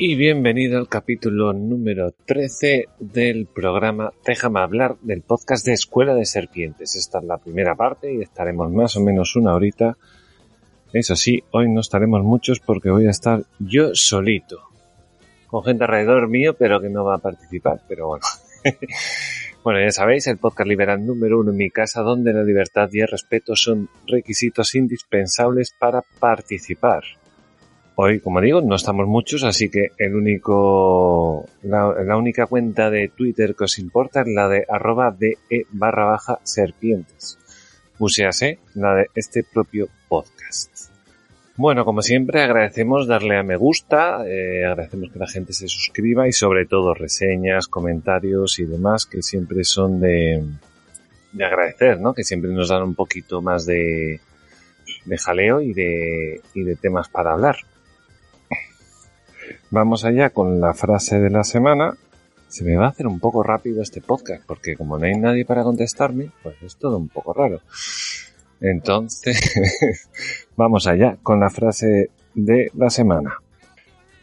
Y bienvenido al capítulo número 13 del programa Déjame hablar del podcast de Escuela de Serpientes. Esta es la primera parte y estaremos más o menos una horita. Eso sí, hoy no estaremos muchos porque voy a estar yo solito. Con gente alrededor mío, pero que no va a participar, pero bueno. bueno, ya sabéis, el podcast liberal número uno en mi casa, donde la libertad y el respeto son requisitos indispensables para participar. Hoy, como digo, no estamos muchos, así que el único, la, única cuenta de Twitter que os importa es la de arroba de e barra baja serpientes. Uséase la de este propio podcast. Bueno, como siempre, agradecemos darle a me gusta, eh, agradecemos que la gente se suscriba y sobre todo reseñas, comentarios y demás que siempre son de, de agradecer, ¿no? Que siempre nos dan un poquito más de, de jaleo y de, y de temas para hablar. Vamos allá con la frase de la semana. Se me va a hacer un poco rápido este podcast porque como no hay nadie para contestarme, pues es todo un poco raro. Entonces, vamos allá con la frase de la semana.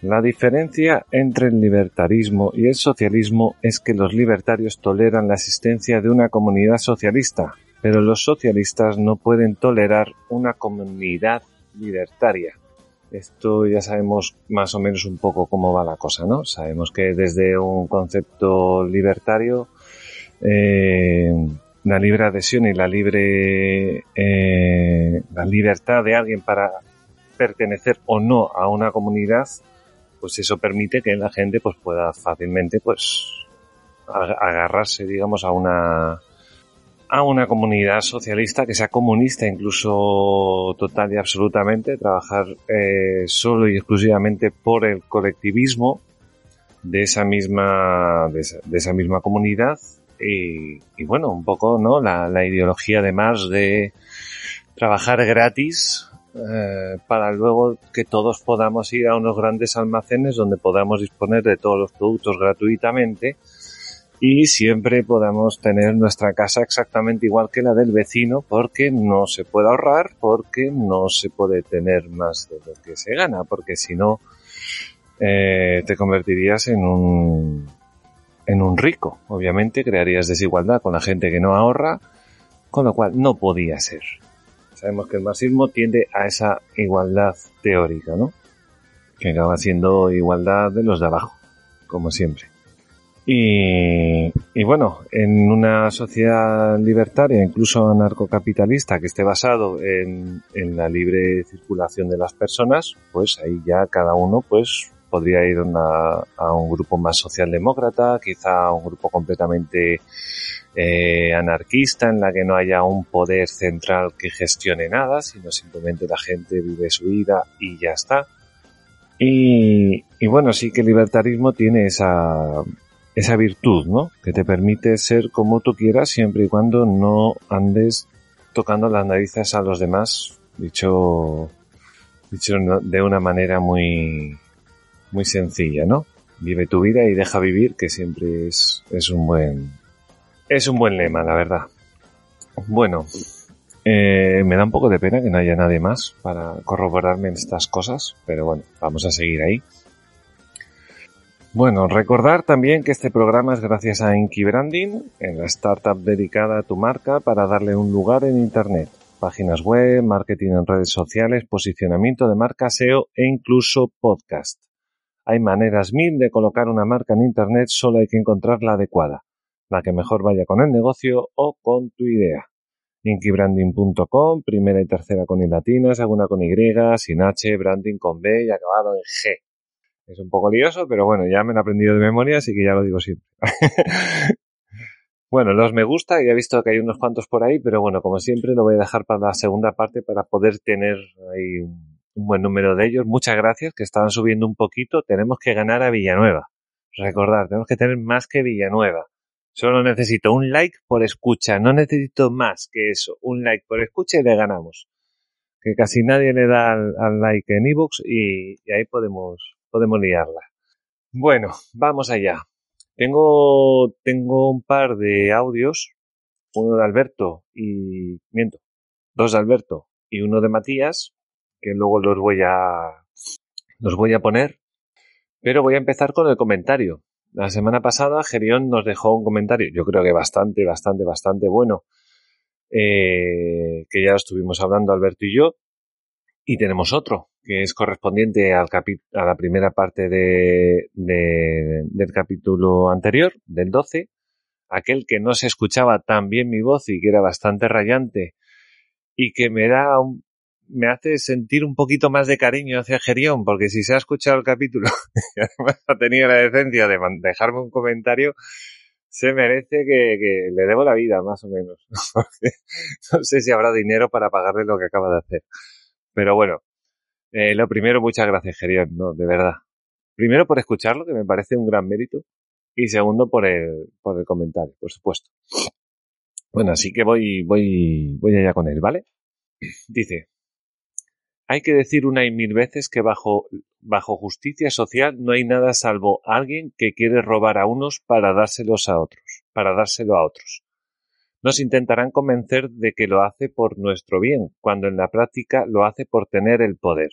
La diferencia entre el libertarismo y el socialismo es que los libertarios toleran la existencia de una comunidad socialista, pero los socialistas no pueden tolerar una comunidad libertaria. Esto ya sabemos más o menos un poco cómo va la cosa, ¿no? Sabemos que desde un concepto libertario, eh, la libre adhesión y la libre eh, la libertad de alguien para pertenecer o no a una comunidad, pues eso permite que la gente pues pueda fácilmente pues agarrarse, digamos, a una a una comunidad socialista que sea comunista incluso total y absolutamente, trabajar eh, solo y exclusivamente por el colectivismo de esa misma, de esa, misma comunidad y, bueno, un poco, ¿no? La, la ideología además de trabajar gratis eh, para luego que todos podamos ir a unos grandes almacenes donde podamos disponer de todos los productos gratuitamente y siempre podamos tener nuestra casa exactamente igual que la del vecino porque no se puede ahorrar, porque no se puede tener más de lo que se gana, porque si no eh, te convertirías en un en un rico. Obviamente crearías desigualdad con la gente que no ahorra, con lo cual no podía ser. Sabemos que el marxismo tiende a esa igualdad teórica, ¿no? Que acaba siendo igualdad de los de abajo, como siempre. Y, bueno, en una sociedad libertaria, incluso anarcocapitalista, que esté basado en, la libre circulación de las personas, pues ahí ya cada uno pues podría ir a un grupo más socialdemócrata, quizá a un grupo completamente eh, anarquista en la que no haya un poder central que gestione nada, sino simplemente la gente vive su vida y ya está. Y bueno, sí que el libertarismo tiene esa, esa virtud, ¿no? Que te permite ser como tú quieras siempre y cuando no andes tocando las narices a los demás, dicho, dicho de una manera muy, muy sencilla, ¿no? Vive tu vida y deja vivir, que siempre es, es un buen, es un buen lema, la verdad. Bueno, eh, me da un poco de pena que no haya nadie más para corroborarme en estas cosas, pero bueno, vamos a seguir ahí. Bueno, recordar también que este programa es gracias a Inky Branding, en la startup dedicada a tu marca para darle un lugar en Internet. Páginas web, marketing en redes sociales, posicionamiento de marca SEO e incluso podcast. Hay maneras mil de colocar una marca en Internet, solo hay que encontrar la adecuada, la que mejor vaya con el negocio o con tu idea. Inkybranding.com, primera y tercera con i latina, segunda con y, sin h, branding con b y acabado en g. Es un poco lioso, pero bueno, ya me lo he aprendido de memoria, así que ya lo digo siempre. bueno, los me gusta, ya he visto que hay unos cuantos por ahí, pero bueno, como siempre lo voy a dejar para la segunda parte para poder tener ahí un, buen número de ellos. Muchas gracias, que estaban subiendo un poquito. Tenemos que ganar a Villanueva. Recordar, tenemos que tener más que Villanueva. Solo necesito un like por escucha, no necesito más que eso. Un like por escucha y le ganamos. Que casi nadie le da al, like en ebooks y ahí podemos, podemos liarla. Bueno, vamos allá. Tengo, tengo un par de audios, uno de Alberto y, miento, dos de Alberto y uno de Matías, que luego los voy a, los voy a poner, pero voy a empezar con el comentario. La semana pasada Gerión nos dejó un comentario, yo creo que bastante, bastante, bastante bueno, eh, que ya estuvimos hablando Alberto y yo, y tenemos otro, que es correspondiente al a la primera parte de, del capítulo anterior, del 12, aquel que no se escuchaba tan bien mi voz y que era bastante rayante y que me da me hace sentir un poquito más de cariño hacia Gerión, porque si se ha escuchado el capítulo y además ha tenido la decencia de dejarme un comentario, se merece que, que le debo la vida, más o menos. no sé si habrá dinero para pagarle lo que acaba de hacer. Pero bueno, eh, lo primero, muchas gracias, Gerión, no, de verdad. Primero por escucharlo, que me parece un gran mérito. Y segundo por el, por el comentario, por supuesto. Bueno, así que voy, voy, voy allá con él, ¿vale? Dice, hay que decir una y mil veces que bajo, bajo justicia social no hay nada salvo alguien que quiere robar a unos para dárselos a otros, para dárselo a otros. Nos intentarán convencer de que lo hace por nuestro bien, cuando en la práctica lo hace por tener el poder.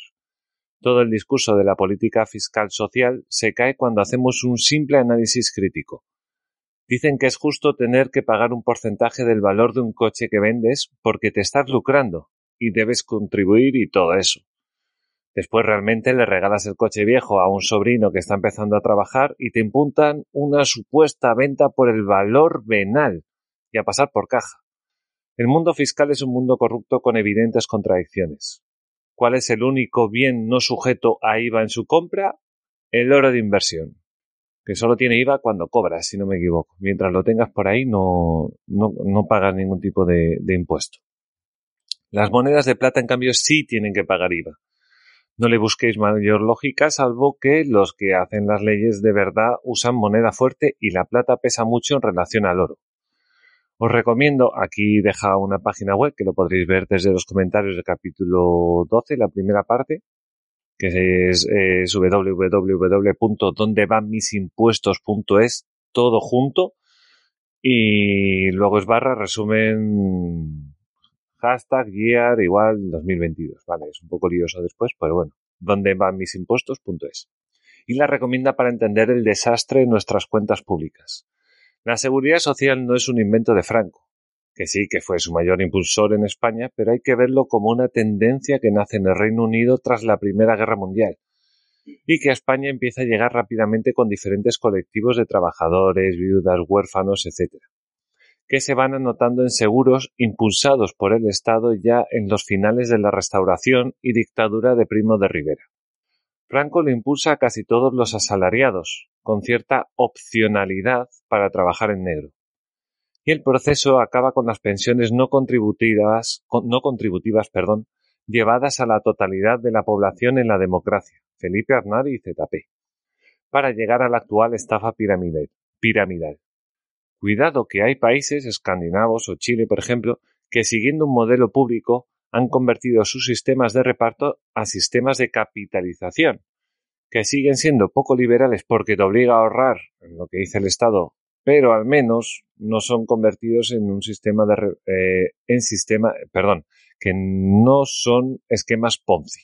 Todo el discurso de la política fiscal social se cae cuando hacemos un simple análisis crítico. Dicen que es justo tener que pagar un porcentaje del valor de un coche que vendes porque te estás lucrando y debes contribuir y todo eso. Después realmente le regalas el coche viejo a un sobrino que está empezando a trabajar y te impuntan una supuesta venta por el valor venal y a pasar por caja. El mundo fiscal es un mundo corrupto con evidentes contradicciones. ¿Cuál es el único bien no sujeto a IVA en su compra? El oro de inversión, que solo tiene IVA cuando cobras, si no me equivoco. Mientras lo tengas por ahí no, no, pagas ningún tipo de impuesto. Las monedas de plata, en cambio, sí tienen que pagar IVA. No le busquéis mayor lógica, salvo que los que hacen las leyes de verdad usan moneda fuerte y la plata pesa mucho en relación al oro. Os recomiendo, aquí deja una página web que lo podréis ver desde los comentarios del capítulo 12, la primera parte, que es, es www.dondevanmisimpuestos.es, todo junto, y luego es barra resumen hashtag year igual 2022, vale, es un poco lioso después, pero bueno, donde van mis impuestos.es. Y la recomienda para entender el desastre en nuestras cuentas públicas. La seguridad social no es un invento de Franco, que sí que fue su mayor impulsor en España, pero hay que verlo como una tendencia que nace en el Reino Unido tras la Primera Guerra Mundial y que a España empieza a llegar rápidamente con diferentes colectivos de trabajadores, viudas, huérfanos, etc., que se van anotando en seguros impulsados por el Estado ya en los finales de la Restauración y dictadura de Primo de Rivera. Franco lo impulsa a casi todos los asalariados, con cierta opcionalidad para trabajar en negro. Y el proceso acaba con las pensiones no contributivas, no contributivas llevadas a la totalidad de la población en la democracia, Felipe Arnari y ZP, para llegar a la actual estafa piramidal. Cuidado que hay países escandinavos o Chile, por ejemplo, que siguiendo un modelo público han convertido sus sistemas de reparto a sistemas de capitalización, que siguen siendo poco liberales porque te obliga a ahorrar en lo que dice el Estado, pero al menos no son convertidos en un sistema de eh, en sistema, perdón, que no son esquemas Ponzi.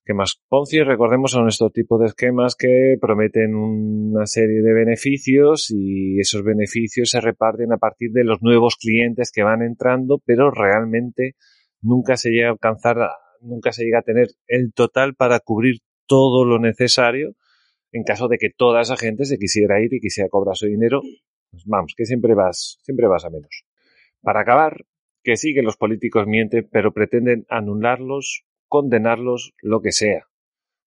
Esquemas Ponzi, recordemos, son estos tipos de esquemas que prometen una serie de beneficios y esos beneficios se reparten a partir de los nuevos clientes que van entrando, pero realmente nunca se llega a alcanzar, nunca se llega a tener el total para cubrir todo lo necesario en caso de que toda esa gente se quisiera ir y quisiera cobrar su dinero. Pues vamos, que siempre vas, siempre vas a menos. Para acabar, que sí que los políticos mienten, pero pretenden anularlos, condenarlos, lo que sea.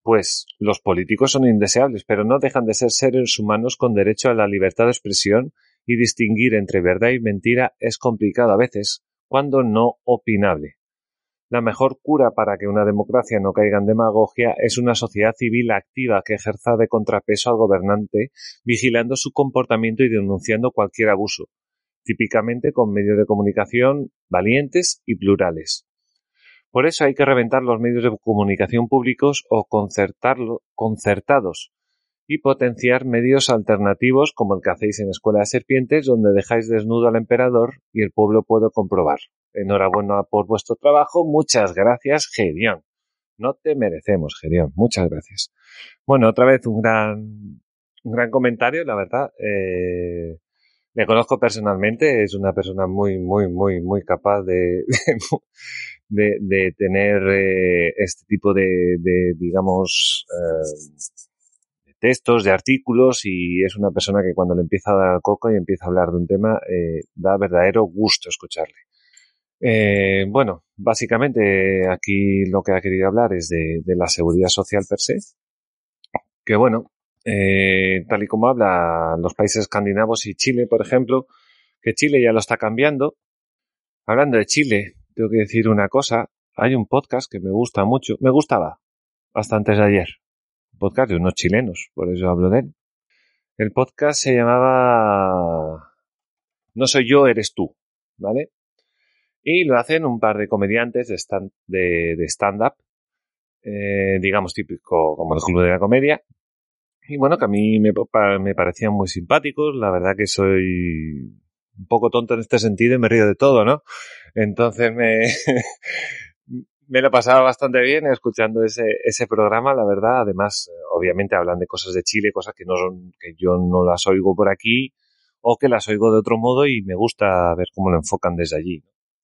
Pues los políticos son indeseables, pero no dejan de ser seres humanos con derecho a la libertad de expresión y distinguir entre verdad y mentira es complicado a veces, cuando no opinable. La mejor cura para que una democracia no caiga en demagogia es una sociedad civil activa que ejerza de contrapeso al gobernante, vigilando su comportamiento y denunciando cualquier abuso, típicamente con medios de comunicación valientes y plurales. Por eso hay que reventar los medios de comunicación públicos o concertarlo, concertados y potenciar medios alternativos como el que hacéis en Escuela de Serpientes, donde dejáis desnudo al emperador y el pueblo puede comprobar. Enhorabuena por vuestro trabajo. Muchas gracias, Gerión. No te merecemos, Gerión. Muchas gracias. Bueno, otra vez un gran, un gran comentario, la verdad. Eh, le conozco personalmente, es una persona muy, muy, muy, muy capaz de, de, de tener eh, este tipo de, de digamos, eh, textos, de artículos y es una persona que cuando le empieza a dar coco y empieza a hablar de un tema, eh, da verdadero gusto escucharle. Eh, bueno, básicamente aquí lo que ha querido hablar es de, la seguridad social per se, que bueno, eh, tal y como habla los países escandinavos y Chile, por ejemplo, que Chile ya lo está cambiando. Hablando de Chile, tengo que decir una cosa, hay un podcast que me gusta mucho, me gustaba hasta antes de ayer, podcast de unos chilenos, por eso hablo de él. El podcast se llamaba No soy yo, eres tú, ¿vale? Y lo hacen un par de comediantes de stand-up, de, stand eh, digamos típico como el Club de la Comedia. Y bueno, que a mí me, me parecían muy simpáticos. La verdad que soy un poco tonto en este sentido y me río de todo, ¿no? Entonces me, me lo pasaba bastante bien escuchando ese, ese programa, la verdad. Además, obviamente hablan de cosas de Chile, cosas que no son, que yo no las oigo por aquí o que las oigo de otro modo y me gusta ver cómo lo enfocan desde allí.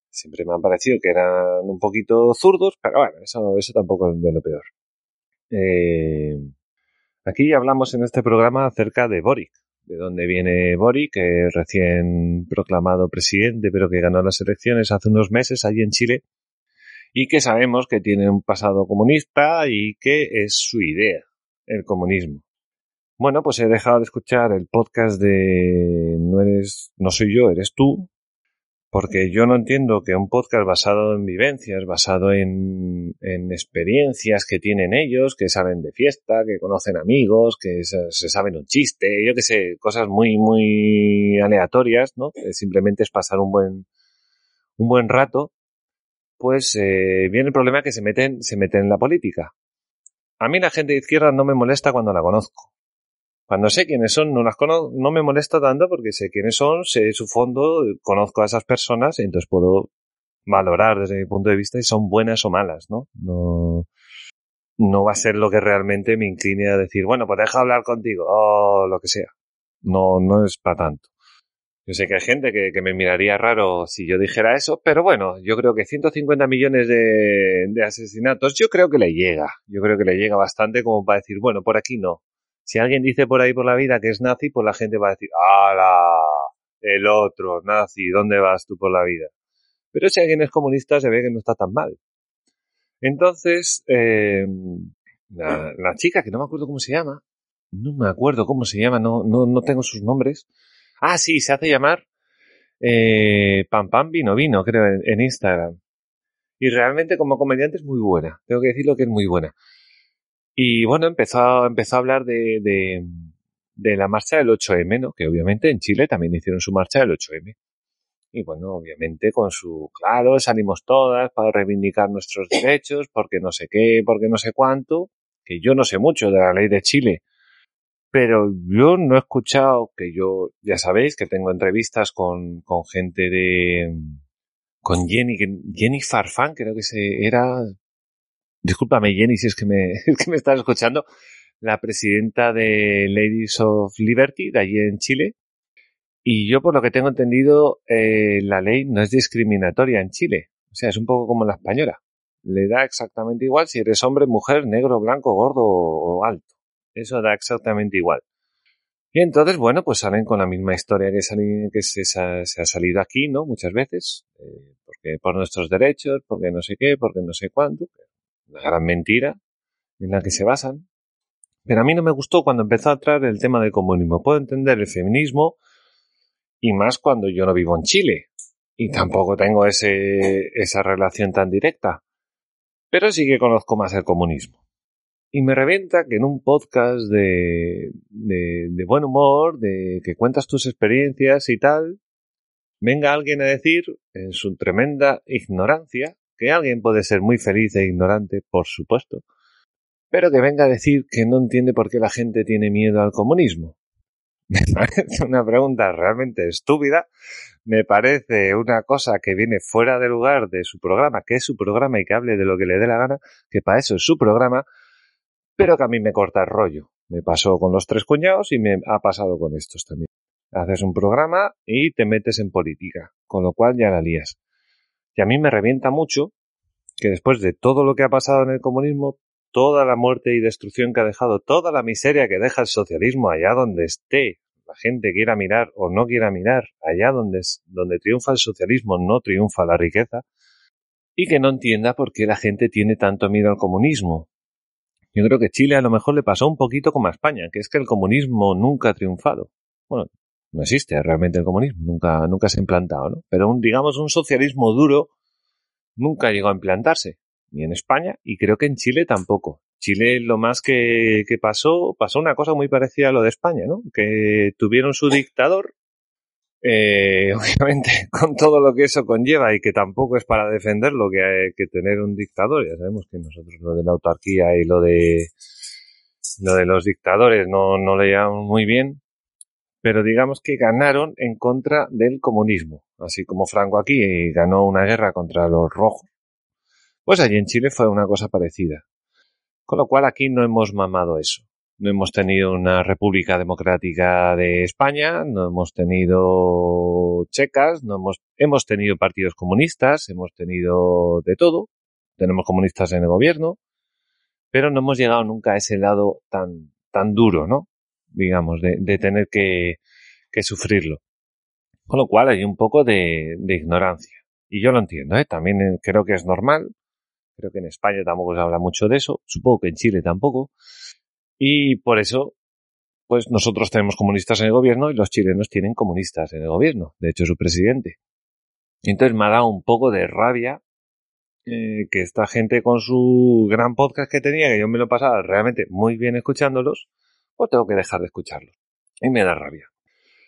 siempre me han parecido que eran un poquito zurdos, pero bueno, eso, eso tampoco es de lo peor. Eh, aquí hablamos en este programa acerca de Boric, de dónde viene Boric, que recién proclamado presidente, pero que ganó las elecciones hace unos meses allí en Chile, y que sabemos que tiene un pasado comunista y que es su idea, el comunismo. Bueno, pues he dejado de escuchar el podcast de No eres, no soy yo, eres tú, porque yo no entiendo que un podcast basado en vivencias, basado en, en, experiencias que tienen ellos, que saben de fiesta, que conocen amigos, que se, saben un chiste, yo que sé, cosas muy, muy aleatorias, ¿no? simplemente es pasar un buen, un buen rato, pues viene el problema que se meten, se meten en la política. A mí la gente de izquierda no me molesta cuando la conozco. Cuando sé quiénes son, no las conozco, no me molesta tanto porque sé quiénes son, sé su fondo, conozco a esas personas y entonces puedo valorar desde mi punto de vista si son buenas o malas, ¿no? No, no va a ser lo que realmente me incline a decir, bueno, pues deja hablar contigo, o lo que sea. No, no es para tanto. Yo sé que hay gente que, me miraría raro si yo dijera eso, pero bueno, yo creo que 150 millones de, asesinatos, yo creo que le llega. Yo creo que le llega bastante como para decir, bueno, por aquí no. Si alguien dice por ahí por la vida que es nazi, pues la gente va a decir, ¡Hala! El otro, nazi, ¿dónde vas tú por la vida? Pero si alguien es comunista, se ve que no está tan mal. Entonces, eh, la, chica, que no me acuerdo cómo se llama, no me acuerdo cómo se llama, no, no, no tengo sus nombres. Ah, sí, se hace llamar eh, Pam Pam Vino Vino, creo, en, Instagram. Y realmente como comediante es muy buena. Tengo que decirlo que es muy buena. Y bueno, empezó, empezó a hablar de, de, de la marcha del 8M, ¿no? Que obviamente en Chile también hicieron su marcha del 8M. Y bueno, obviamente con su, claro, salimos todas para reivindicar nuestros derechos, porque no sé qué, porque no sé cuánto, que yo no sé mucho de la ley de Chile, pero yo no he escuchado que yo, ya sabéis que tengo entrevistas con, con gente de, con Jenny, Jenny Farfán, creo que se era, discúlpame Jenny si es que me, es que me estás escuchando, la presidenta de Ladies of Liberty de allí en Chile. Y yo, por lo que tengo entendido, eh, la ley no es discriminatoria en Chile. O sea, es un poco como la española. Le da exactamente igual si eres hombre, mujer, negro, blanco, gordo o alto. Eso da exactamente igual. Y entonces, bueno, pues salen con la misma historia que, que se, se, ha salido aquí, ¿no? Muchas veces. Eh, porque por nuestros derechos, porque no sé qué, porque no sé cuánto. Una gran mentira en la que se basan. Pero a mí no me gustó cuando empezó a traer el tema del comunismo. Puedo entender el feminismo y más cuando yo no vivo en Chile y tampoco tengo ese, esa relación tan directa. Pero sí que conozco más el comunismo. Y me revienta que en un podcast de, de, de buen humor, de que cuentas tus experiencias y tal, venga alguien a decir, en su tremenda ignorancia, que alguien puede ser muy feliz e ignorante, por supuesto, pero que venga a decir que no entiende por qué la gente tiene miedo al comunismo. Me parece una pregunta realmente estúpida, me parece una cosa que viene fuera de lugar de su programa, que es su programa y que hable de lo que le dé la gana, que para eso es su programa, pero que a mí me corta el rollo. Me pasó con los tres cuñados y me ha pasado con estos también. Haces un programa y te metes en política, con lo cual ya la lías. Y a mí me revienta mucho que después de todo lo que ha pasado en el comunismo, toda la muerte y destrucción que ha dejado, toda la miseria que deja el socialismo allá donde esté, la gente quiera mirar o no quiera mirar, allá donde, donde triunfa el socialismo no triunfa la riqueza, y que no entienda por qué la gente tiene tanto miedo al comunismo. Yo creo que Chile a lo mejor le pasó un poquito como a España, que es que el comunismo nunca ha triunfado. Bueno, no existe realmente el comunismo, nunca, nunca se ha implantado, ¿no? Pero un, digamos, un socialismo duro nunca llegó a implantarse ni en España y creo que en Chile tampoco. Chile lo más que, que pasó, pasó una cosa muy parecida a lo de España, ¿no? Que tuvieron su dictador, eh, obviamente con todo lo que eso conlleva y que tampoco es para defenderlo que, hay que tener un dictador. Ya sabemos que nosotros lo de la autarquía y lo de lo de los dictadores no, no le llevamos muy bien, pero digamos que ganaron en contra del comunismo, así como Franco aquí ganó una guerra contra los rojos pues allí en Chile fue una cosa parecida. Con lo cual aquí no hemos mamado eso. No hemos tenido una República Democrática de España, no hemos tenido checas, no hemos, hemos tenido partidos comunistas, hemos tenido de todo. Tenemos comunistas en el gobierno, pero no hemos llegado nunca a ese lado tan, tan duro, ¿no? Digamos, de, tener que, que sufrirlo. Con lo cual hay un poco de, ignorancia. Y yo lo entiendo, ¿eh? También creo que es normal Creo que en España tampoco se habla mucho de eso, supongo que en Chile tampoco. Y por eso, pues nosotros tenemos comunistas en el gobierno y los chilenos tienen comunistas en el gobierno, de hecho su presidente. Entonces me ha dado un poco de rabia eh, que esta gente con su gran podcast que tenía, que yo me lo pasaba realmente muy bien escuchándolos, pues tengo que dejar de escucharlos. Y me da rabia.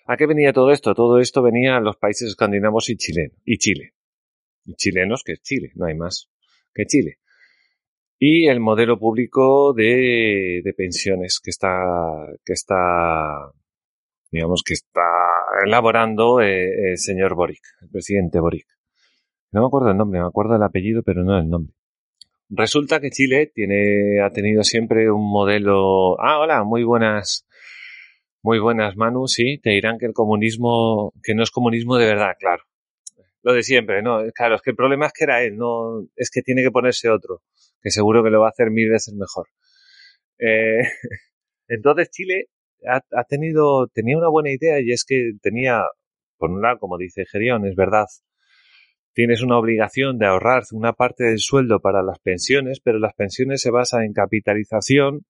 ¿A qué venía todo esto? Todo esto venía a los países escandinavos y, Chile, y Chile. Y chilenos, que es Chile, no hay más que Chile. Y el modelo público de, de pensiones que está, que está, digamos que está elaborando eh, el señor Boric, el presidente Boric. No me acuerdo el nombre, me acuerdo el apellido, pero no el nombre. Resulta que Chile tiene, ha tenido siempre un modelo. Ah, hola, muy buenas. Muy buenas, Manu. Sí, te dirán que el comunismo, que no es comunismo de verdad, claro lo de siempre, ¿no? Claro, es que el problema es que era él, no, es que tiene que ponerse otro, que seguro que lo va a hacer mil veces mejor. Eh, entonces Chile ha, ha, tenido, tenía una buena idea y es que tenía, por un lado, como dice Gerión, es verdad, tienes una obligación de ahorrar una parte del sueldo para las pensiones, pero las pensiones se basan en capitalización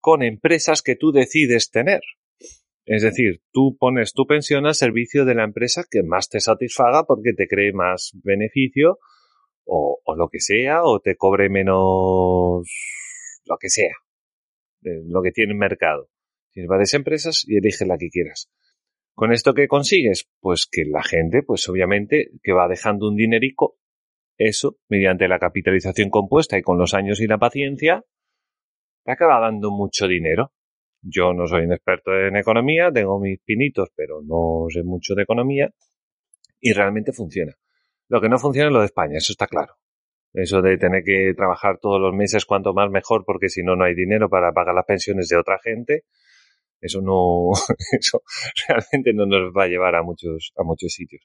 con empresas que tú decides tener. Es decir, tú pones tu pensión al servicio de la empresa que más te satisfaga porque te cree más beneficio o, o lo que sea, o te cobre menos lo que sea, lo que tiene el mercado. Tienes varias empresas y eliges la que quieras. ¿Con esto qué consigues? Pues que la gente, pues obviamente, que va dejando un dinerico, eso, mediante la capitalización compuesta y con los años y la paciencia, te acaba dando mucho dinero. Yo no soy un experto en economía, tengo mis pinitos, pero no sé mucho de economía y realmente funciona. Lo que no funciona es lo de España, eso está claro. Eso de tener que trabajar todos los meses cuanto más mejor porque si no no hay dinero para pagar las pensiones de otra gente. Eso no, eso realmente no nos va a llevar a muchos, a muchos sitios.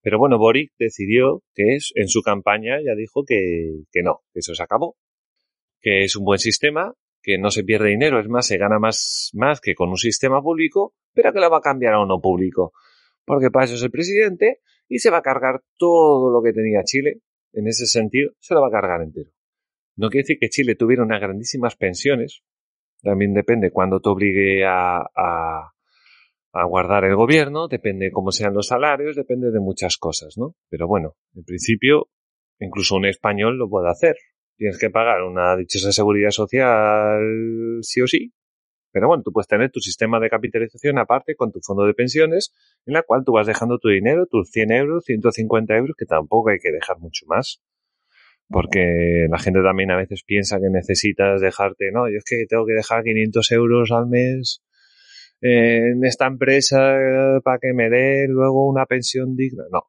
Pero bueno, Boric decidió que es, en su campaña ya dijo que, que no, que eso se acabó, que es un buen sistema, que no se pierde dinero, es más, se gana más, más que con un sistema público, pero que lo va a cambiar a uno público. Porque para eso es el presidente y se va a cargar todo lo que tenía Chile. En ese sentido, se lo va a cargar entero. No quiere decir que Chile tuviera unas grandísimas pensiones. También depende cuándo te obligue a, a, a guardar el gobierno, depende cómo sean los salarios, depende de muchas cosas, ¿no? Pero bueno, en principio, incluso un español lo puede hacer tienes que pagar una dichosa seguridad social sí o sí. Pero bueno, tú puedes tener tu sistema de capitalización aparte con tu fondo de pensiones, en la cual tú vas dejando tu dinero, tus 100 euros, 150 euros, que tampoco hay que dejar mucho más. Porque la gente también a veces piensa que necesitas dejarte, no, yo es que tengo que dejar 500 euros al mes en esta empresa para que me dé luego una pensión digna. No,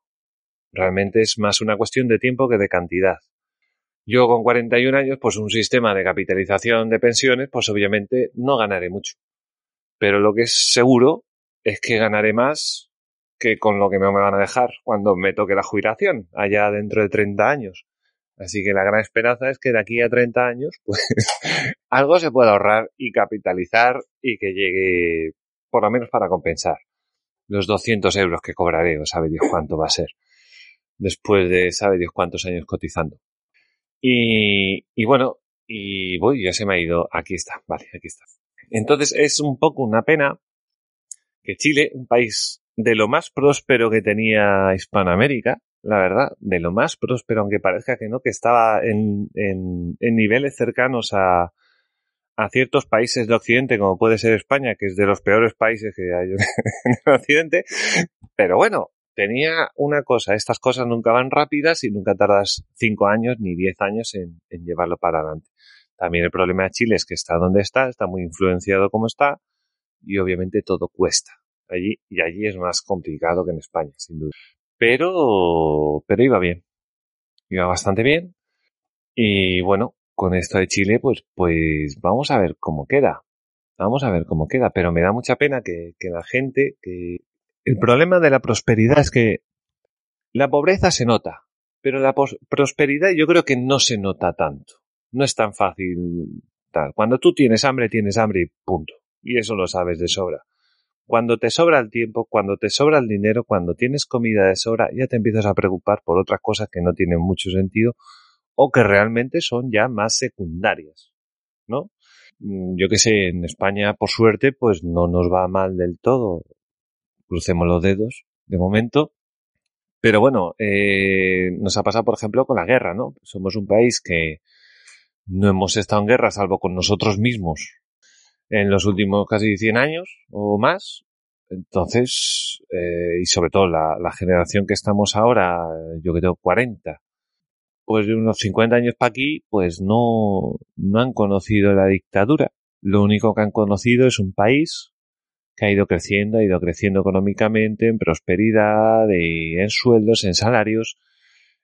realmente es más una cuestión de tiempo que de cantidad. Yo con 41 años, pues un sistema de capitalización de pensiones, pues obviamente no ganaré mucho. Pero lo que es seguro es que ganaré más que con lo que me van a dejar cuando me toque la jubilación, allá dentro de 30 años. Así que la gran esperanza es que de aquí a 30 años, pues algo se pueda ahorrar y capitalizar y que llegue, por lo menos para compensar los 200 euros que cobraré, o sabe Dios cuánto va a ser, después de sabe Dios cuántos años cotizando. Y, y bueno, y voy, ya se me ha ido. Aquí está, vale, aquí está. Entonces es un poco una pena que Chile, un país de lo más próspero que tenía Hispanoamérica, la verdad, de lo más próspero, aunque parezca que no, que estaba en, en, en niveles cercanos a, a ciertos países de Occidente, como puede ser España, que es de los peores países que hay en el Occidente, pero bueno, tenía una cosa, estas cosas nunca van rápidas y nunca tardas cinco años ni diez años en, llevarlo para adelante. También el problema de Chile es que está donde está, está muy influenciado como está y obviamente todo cuesta. Allí, y allí es más complicado que en España, sin duda. Pero, pero iba bien. Iba bastante bien. Y bueno, con esto de Chile, pues, pues vamos a ver cómo queda. Vamos a ver cómo queda. Pero me da mucha pena que, que la gente, que el problema de la prosperidad es que la pobreza se nota, pero la prosperidad yo creo que no se nota tanto. No es tan fácil. Cuando tú tienes hambre, tienes hambre y punto. Y eso lo sabes de sobra. Cuando te sobra el tiempo, cuando te sobra el dinero, cuando tienes comida de sobra, ya te empiezas a preocupar por otras cosas que no tienen mucho sentido o que realmente son ya más secundarias, ¿no? Mm, yo que sé, en España, por suerte, pues no nos va mal del todo crucemos los dedos de momento. Pero bueno, eh, nos ha pasado, por ejemplo, con la guerra, ¿no? Somos un país que no hemos estado en guerra salvo con nosotros mismos en los últimos casi 100 años o más. Entonces, eh, y sobre todo la, la, generación que estamos ahora, yo que tengo 40, pues de unos 50 años para aquí, pues no, no han conocido la dictadura. Lo único que han conocido es un país que ha ido creciendo, ha ido creciendo económicamente, en prosperidad, en sueldos, en salarios,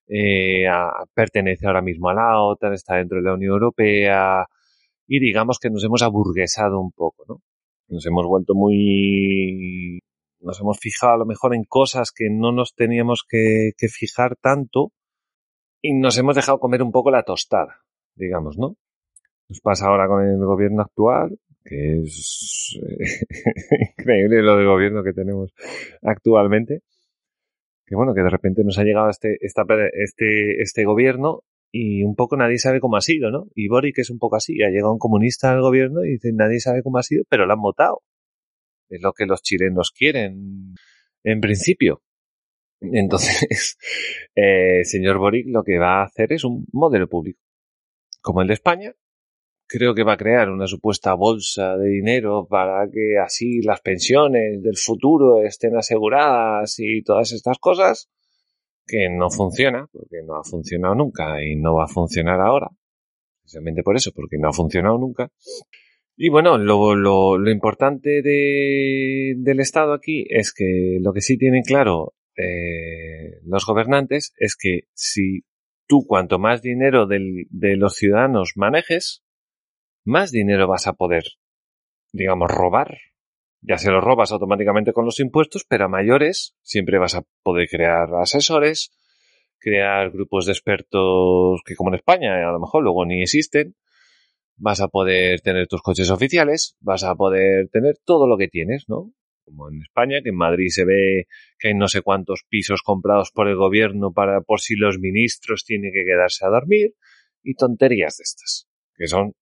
eh, pertenece ahora mismo a la OTAN, está dentro de la Unión Europea y digamos que nos hemos aburguesado un poco, ¿no? Nos hemos vuelto muy... nos hemos fijado a lo mejor en cosas que no nos teníamos que, que fijar tanto y nos hemos dejado comer un poco la tostada, digamos, ¿no? Nos pasa ahora con el gobierno actual, que es increíble lo de gobierno que tenemos actualmente. Que bueno, que de repente nos ha llegado este, esta, este, este gobierno y un poco nadie sabe cómo ha sido, ¿no? Y Boric es un poco así, ha llegado un comunista al gobierno y dice nadie sabe cómo ha sido, pero lo han votado. Es lo que los chilenos quieren, en principio. Entonces, eh, señor Boric lo que va a hacer es un modelo público, como el de España, creo que va a crear una supuesta bolsa de dinero para que así las pensiones del futuro estén aseguradas y todas estas cosas, que no funciona, porque no ha funcionado nunca y no va a funcionar ahora. Precisamente por eso, porque no ha funcionado nunca. Y bueno, lo, lo, importante de, del Estado aquí es que lo que sí tienen claro eh, los gobernantes es que si tú cuanto más dinero del, de los ciudadanos manejes, más dinero vas a poder, digamos, robar. Ya se lo robas automáticamente con los impuestos, pero a mayores siempre vas a poder crear asesores, crear grupos de expertos que como en España a lo mejor luego ni existen, vas a poder tener tus coches oficiales, vas a poder tener todo lo que tienes, ¿no? Como en España, que en Madrid se ve que hay no sé cuántos pisos comprados por el gobierno para por si los ministros tienen que quedarse a dormir y tonterías de estas, que son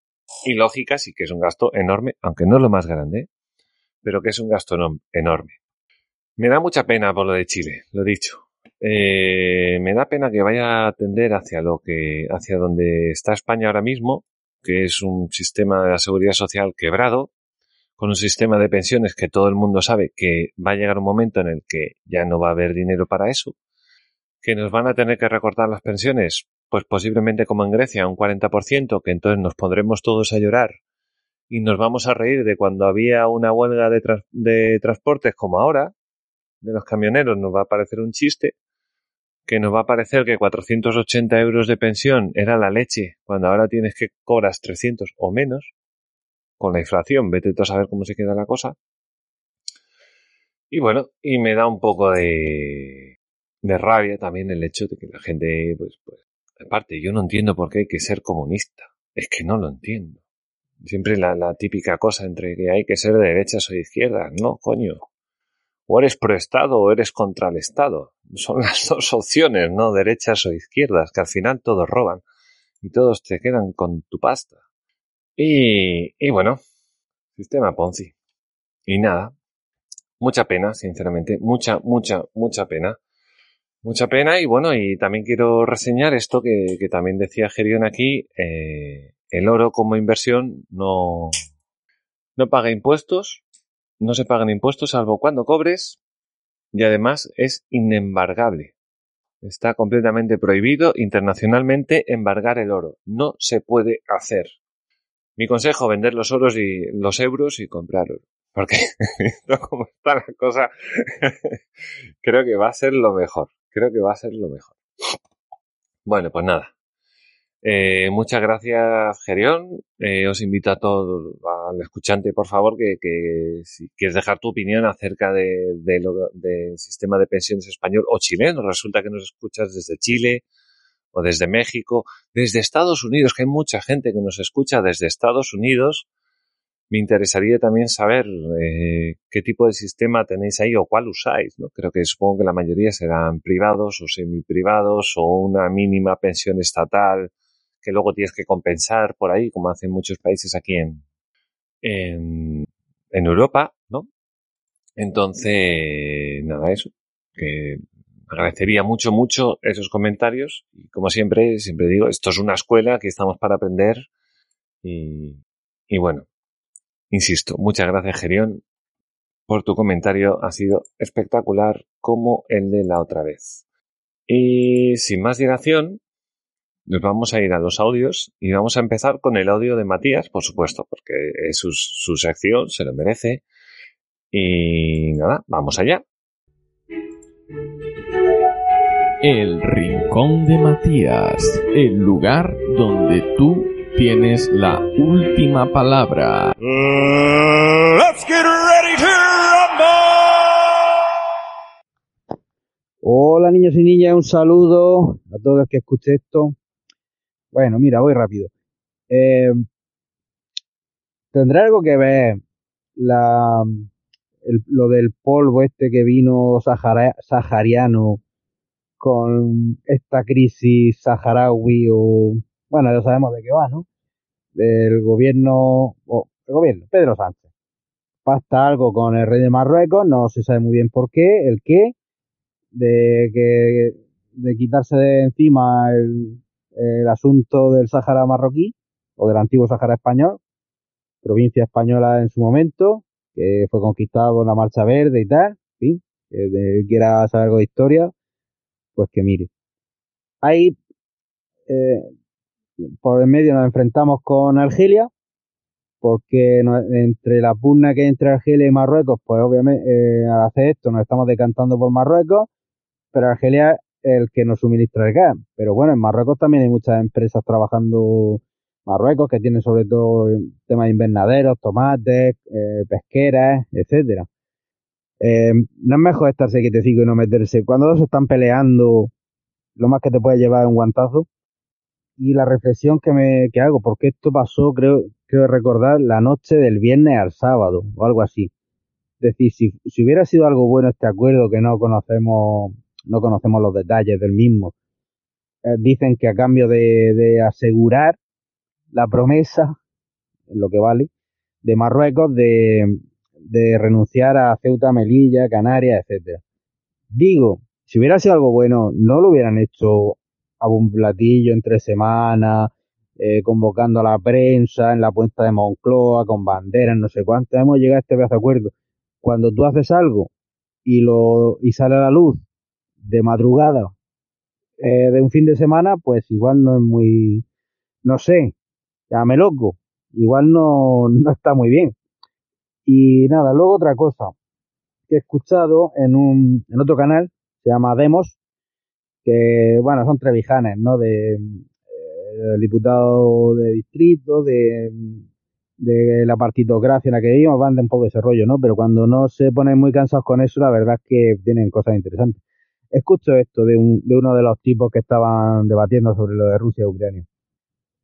y que es un gasto enorme, aunque no lo más grande, pero que es un gasto enorme. Me da mucha pena por lo de Chile, lo dicho. Eh, me da pena que vaya a tender hacia lo que, hacia donde está España ahora mismo, que es un sistema de la seguridad social quebrado, con un sistema de pensiones que todo el mundo sabe que va a llegar un momento en el que ya no va a haber dinero para eso, que nos van a tener que recortar las pensiones pues posiblemente como en Grecia, un 40%, que entonces nos pondremos todos a llorar y nos vamos a reír de cuando había una huelga de, de transportes como ahora, de los camioneros, nos va a parecer un chiste, que nos va a parecer que 480 euros de pensión era la leche, cuando ahora tienes que cobras 300 o menos, con la inflación, vete tú a saber cómo se queda la cosa. Y bueno, y me da un poco de, de rabia también el hecho de que la gente, pues, pues Aparte, yo no entiendo por qué hay que ser comunista. Es que no lo entiendo. Siempre la, típica cosa entre que hay que ser de derechas o de izquierdas. No, coño. O eres pro Estado o eres contra el Estado. Son las dos opciones, no derechas o izquierdas, que al final todos roban y todos te quedan con tu pasta. Y, y bueno, sistema Ponzi. Y nada, mucha pena, sinceramente, mucha, mucha, mucha pena. Mucha pena y bueno, y también quiero reseñar esto que, que también decía Gerion aquí, eh, el oro como inversión no, no paga impuestos, no se pagan impuestos salvo cuando cobres y además es inembargable. Está completamente prohibido internacionalmente embargar el oro. No se puede hacer. Mi consejo, vender los oros y los euros y comprar oro. Porque, como está la cosa, creo que va a ser lo mejor creo que va a ser lo mejor. Bueno, pues nada. Eh, muchas gracias, Gerión. Eh, os invito a todos, al escuchante, por favor, que, que si quieres dejar tu opinión acerca de, de del sistema de pensiones español o chileno. Resulta que nos escuchas desde Chile o desde México, desde Estados Unidos, que hay mucha gente que nos escucha desde Estados Unidos me interesaría también saber eh, qué tipo de sistema tenéis ahí o cuál usáis. ¿no? Creo que supongo que la mayoría serán privados o semiprivados o una mínima pensión estatal que luego tienes que compensar por ahí, como hacen muchos países aquí en, en, en Europa, ¿no? Entonces, nada, eso. Que agradecería mucho, mucho esos comentarios. Y como siempre, siempre digo, esto es una escuela, que estamos para aprender. Y, y bueno, Insisto, muchas gracias Gerión por tu comentario, ha sido espectacular como el de la otra vez. Y sin más dilación, nos vamos a ir a los audios y vamos a empezar con el audio de Matías, por supuesto, porque es su, su sección, se lo merece. Y nada, vamos allá. El Rincón de Matías, el lugar donde tú tienes la última palabra. let's get ready to Hola niños y niñas, un saludo a todos los que escuchen esto. Bueno, mira, voy rápido. Eh, ¿Tendrá algo que ver la, lo del polvo este que vino sahariano con esta crisis saharaui o bueno, ya sabemos de qué va, ¿no? Del gobierno, o el gobierno, Pedro Sánchez. Pasta algo con el rey de Marruecos, no se sabe muy bien por qué, el qué, de que, de quitarse de encima el, el asunto del Sáhara marroquí, o del antiguo Sahara español, provincia española en su momento, que fue conquistado por la Marcha Verde y tal, fin, que quiera saber algo de historia, pues que mire. Ahí, eh, por el medio nos enfrentamos con Argelia, porque entre la pugna que hay entre Argelia y Marruecos, pues obviamente eh, al hacer esto nos estamos decantando por Marruecos, pero Argelia es el que nos suministra el gas. Pero bueno, en Marruecos también hay muchas empresas trabajando Marruecos que tienen sobre todo temas de invernaderos, tomates, eh, pesqueras, etcétera. Eh, no es mejor estarse quietecico y no meterse. Cuando dos están peleando, lo más que te puede llevar es un guantazo. Y la reflexión que me que hago, porque esto pasó, creo, creo recordar, la noche del viernes al sábado, o algo así. Es decir, si, si hubiera sido algo bueno este acuerdo que no conocemos, no conocemos los detalles del mismo, eh, dicen que a cambio de, de asegurar la promesa, lo que vale, de Marruecos de, de renunciar a Ceuta, Melilla, Canarias, etcétera. Digo, si hubiera sido algo bueno, no lo hubieran hecho a un platillo entre semanas, eh, convocando a la prensa en la puerta de Moncloa, con banderas, no sé cuánto. Hemos llegado a este pedazo de acuerdo. Cuando tú haces algo y lo y sale a la luz de madrugada eh, de un fin de semana, pues igual no es muy, no sé, llámame loco, igual no, no está muy bien. Y nada, luego otra cosa que he escuchado en un, en otro canal, se llama Demos, que bueno, son trevijanes, ¿no? De eh, diputado de distrito, de, de la partitocracia en la que vivimos, van de un poco de ese rollo, ¿no? Pero cuando no se ponen muy cansados con eso, la verdad es que tienen cosas interesantes. Escucho esto de, un, de uno de los tipos que estaban debatiendo sobre lo de Rusia y Ucrania.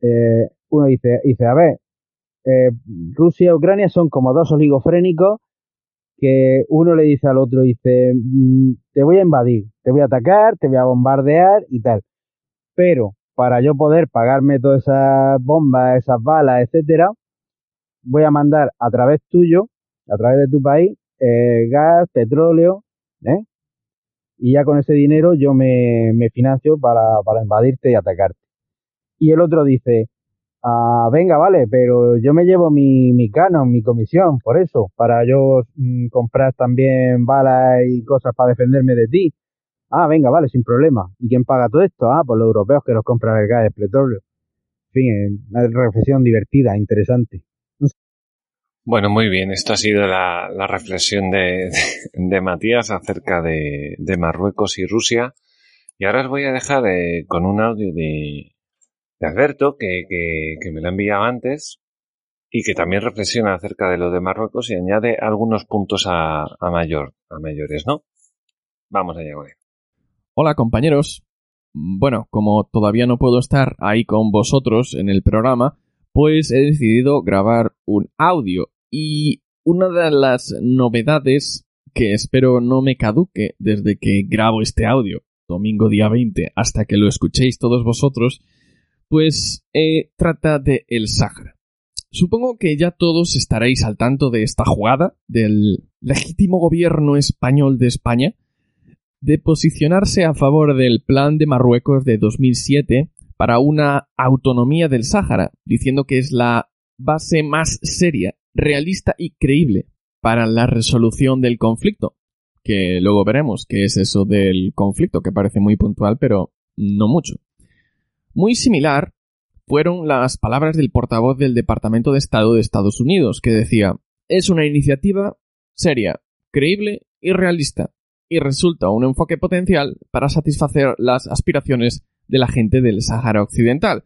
Eh, uno dice, dice, a ver, eh, Rusia y Ucrania son como dos oligofrénicos que uno le dice al otro, dice, mm, te voy a invadir, te voy a atacar, te voy a bombardear y tal. Pero para yo poder pagarme todas esas bombas, esas balas, etcétera, voy a mandar a través tuyo, a través de tu país, eh, gas, petróleo, ¿eh? Y ya con ese dinero yo me, me financio para, para invadirte y atacarte. Y el otro dice, ah, venga, vale, pero yo me llevo mi, mi canon, mi comisión, por eso, para yo mm, comprar también balas y cosas para defenderme de ti. Ah, venga, vale, sin problema. ¿Y quién paga todo esto? Ah, pues los europeos que nos compran el gas el petróleo. En fin, una reflexión divertida, interesante. Bueno, muy bien. Esto ha sido la, la reflexión de, de, Matías acerca de, de, Marruecos y Rusia. Y ahora os voy a dejar eh, con un audio de, de Alberto, que, que, que, me lo ha enviado antes, y que también reflexiona acerca de lo de Marruecos y añade algunos puntos a, a mayor, a mayores, ¿no? Vamos allá con. Hola compañeros. Bueno, como todavía no puedo estar ahí con vosotros en el programa, pues he decidido grabar un audio. Y una de las novedades que espero no me caduque desde que grabo este audio, domingo día 20, hasta que lo escuchéis todos vosotros, pues eh, trata de el Sáhara. Supongo que ya todos estaréis al tanto de esta jugada del legítimo gobierno español de España, de posicionarse a favor del plan de Marruecos de 2007 para una autonomía del Sáhara, diciendo que es la base más seria, realista y creíble para la resolución del conflicto. Que luego veremos qué es eso del conflicto, que parece muy puntual, pero no mucho. Muy similar fueron las palabras del portavoz del Departamento de Estado de Estados Unidos, que decía, es una iniciativa seria, creíble y realista, y resulta un enfoque potencial para satisfacer las aspiraciones de la gente del Sáhara Occidental.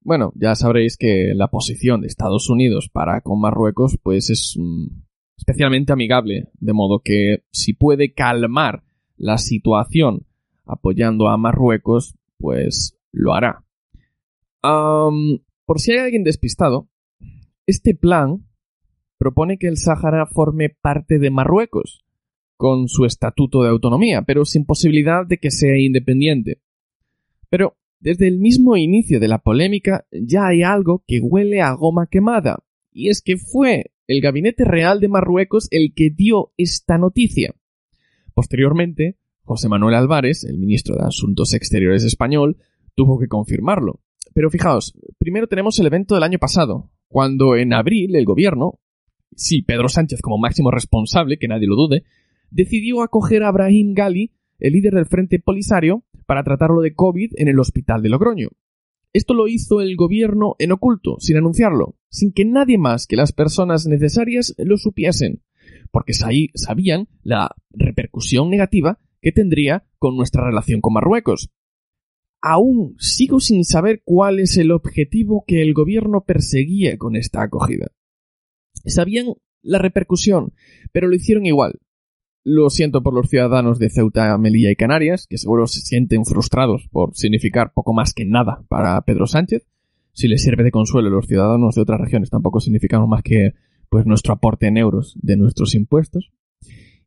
Bueno, ya sabréis que la posición de Estados Unidos para con Marruecos pues es mm, especialmente amigable, de modo que si puede calmar la situación apoyando a Marruecos, pues lo hará. Por si hay alguien despistado, este plan propone que el Sáhara forme parte de Marruecos, con su estatuto de autonomía, pero sin posibilidad de que sea independiente. Pero desde el mismo inicio de la polémica ya hay algo que huele a goma quemada, y es que fue el Gabinete Real de Marruecos el que dio esta noticia. Posteriormente, José Manuel Álvarez, el ministro de Asuntos Exteriores español, tuvo que confirmarlo. Pero fijaos, primero tenemos el evento del año pasado, cuando en abril el gobierno, sí, Pedro Sánchez como máximo responsable, que nadie lo dude, decidió acoger a Brahim Gali, el líder del Frente Polisario, para tratarlo de COVID en el hospital de Logroño. Esto lo hizo el gobierno en oculto, sin anunciarlo, sin que nadie más que las personas necesarias lo supiesen, porque sabían la repercusión negativa que tendría con nuestra relación con Marruecos. Aún sigo sin saber cuál es el objetivo que el gobierno perseguía con esta acogida. Sabían la repercusión, pero lo hicieron igual, lo siento por los ciudadanos de Ceuta, Melilla y Canarias, que seguro se sienten frustrados por significar poco más que nada para Pedro Sánchez. Si les sirve de consuelo, los ciudadanos de otras regiones tampoco significan más que pues nuestro aporte en euros de nuestros impuestos.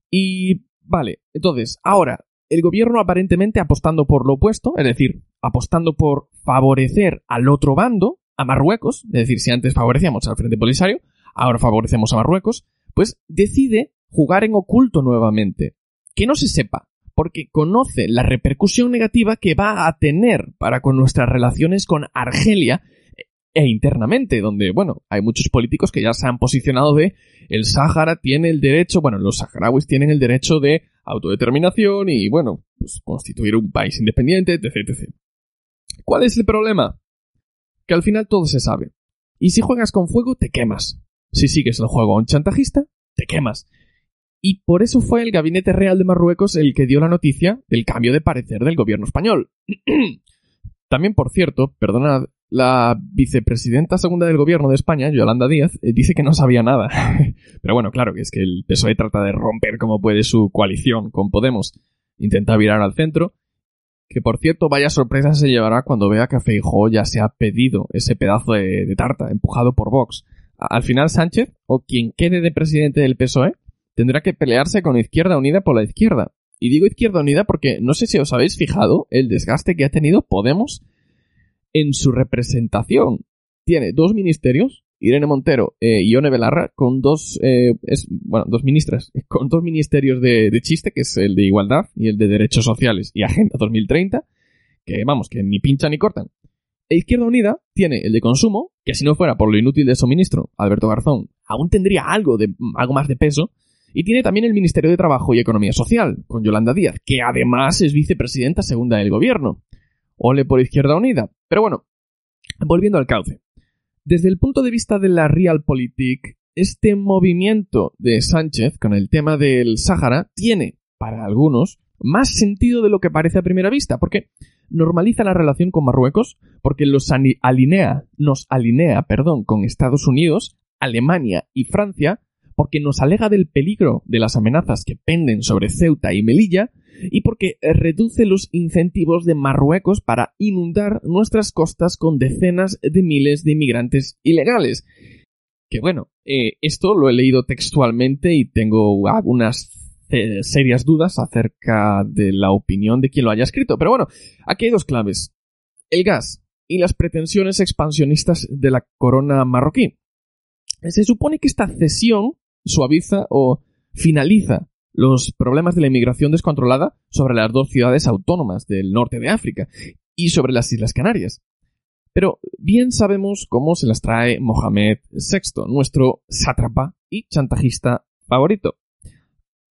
Y vale, entonces, ahora, el gobierno aparentemente apostando por lo opuesto, es decir, apostando por favorecer al otro bando, a Marruecos, es decir, si antes favorecíamos al Frente Polisario, ahora favorecemos a Marruecos, pues decide jugar en oculto nuevamente. Que no se sepa, porque conoce la repercusión negativa que va a tener para con nuestras relaciones con Argelia e internamente, donde, bueno, hay muchos políticos que ya se han posicionado de el Sáhara tiene el derecho, bueno, los saharauis tienen el derecho de autodeterminación y, bueno, pues constituir un país independiente, etc, etc. ¿Cuál es el problema? Que al final todo se sabe. Y si juegas con fuego, te quemas. Si sigues el juego a un chantajista, te quemas. Y por eso fue el Gabinete Real de Marruecos el que dio la noticia del cambio de parecer del gobierno español. También, por cierto, perdonad, la vicepresidenta segunda del gobierno de España, Yolanda Díaz, eh, dice que no sabía nada. Pero bueno, claro, que es que el PSOE trata de romper como puede su coalición con Podemos. Intenta virar al centro. Que por cierto, vaya sorpresa se llevará cuando vea que Feijóo ya se ha pedido ese pedazo de, de tarta, empujado por Vox. Al final Sánchez, o quien quede de presidente del PSOE, tendrá que pelearse con Izquierda Unida por la izquierda. Y digo Izquierda Unida porque no sé si os habéis fijado el desgaste que ha tenido Podemos en su representación. Tiene dos ministerios, Irene Montero eh, y Ione Belarra, con dos, eh, bueno, dos ministras, con dos ministerios de, de, chiste, que es el de Igualdad y el de Derechos Sociales y Agenda 2030, que vamos, que ni pinchan ni cortan. E Izquierda Unida tiene el de consumo, que si no fuera por lo inútil de su ministro, Alberto Garzón, aún tendría algo de, algo más de peso, y tiene también el Ministerio de Trabajo y Economía Social, con Yolanda Díaz, que además es vicepresidenta segunda del gobierno. Ole por Izquierda Unida. Pero bueno, volviendo al cauce. Desde el punto de vista de la Realpolitik, este movimiento de Sánchez con el tema del Sáhara tiene, para algunos, más sentido de lo que parece a primera vista, porque normaliza la relación con Marruecos, porque los alinea, nos alinea, perdón, con Estados Unidos, Alemania y Francia, porque nos alega del peligro de las amenazas que penden sobre Ceuta y Melilla, y porque reduce los incentivos de Marruecos para inundar nuestras costas con decenas de miles de inmigrantes ilegales. Que bueno, eh, esto lo he leído textualmente y tengo algunas eh, serias dudas acerca de la opinión de quien lo haya escrito. Pero bueno, aquí hay dos claves. El gas y las pretensiones expansionistas de la corona marroquí. Se supone que esta cesión suaviza o finaliza los problemas de la inmigración descontrolada sobre las dos ciudades autónomas del norte de África y sobre las Islas Canarias. Pero bien sabemos cómo se las trae Mohamed VI, nuestro sátrapa y chantajista favorito.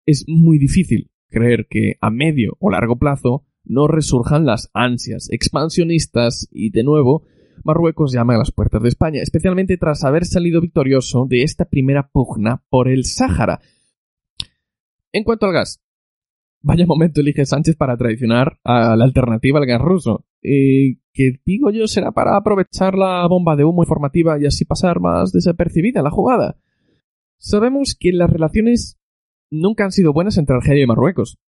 Es muy difícil creer que a medio o largo plazo no resurjan las ansias expansionistas y de nuevo Marruecos llama a las puertas de España, especialmente tras haber salido victorioso de esta primera pugna por el Sáhara. En cuanto al gas, vaya momento elige Sánchez para traicionar a la alternativa al gas ruso. Eh, que digo yo será para aprovechar la bomba de humo informativa y así pasar más desapercibida la jugada. Sabemos que las relaciones nunca han sido buenas entre Argelia y Marruecos.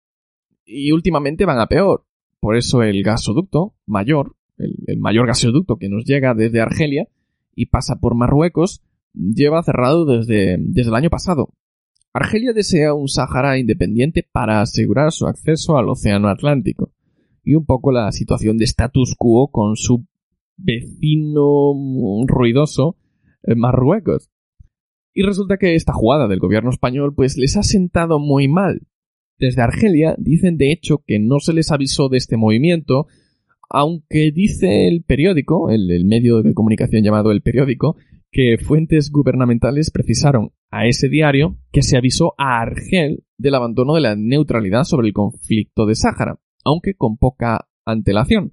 Y últimamente van a peor. Por eso el gasoducto mayor el, mayor gasoducto que nos llega desde Argelia y pasa por Marruecos, lleva cerrado desde, desde el año pasado. Argelia desea un Sahara independiente para asegurar su acceso al Océano Atlántico y un poco la situación de status quo con su vecino ruidoso eh, Marruecos. Y resulta que esta jugada del gobierno español pues les ha sentado muy mal. Desde Argelia dicen de hecho que no se les avisó de este movimiento aunque dice el periódico, el, medio de comunicación llamado El Periódico, que fuentes gubernamentales precisaron a ese diario que se avisó a Argel del abandono de la neutralidad sobre el conflicto de Sáhara, aunque con poca antelación.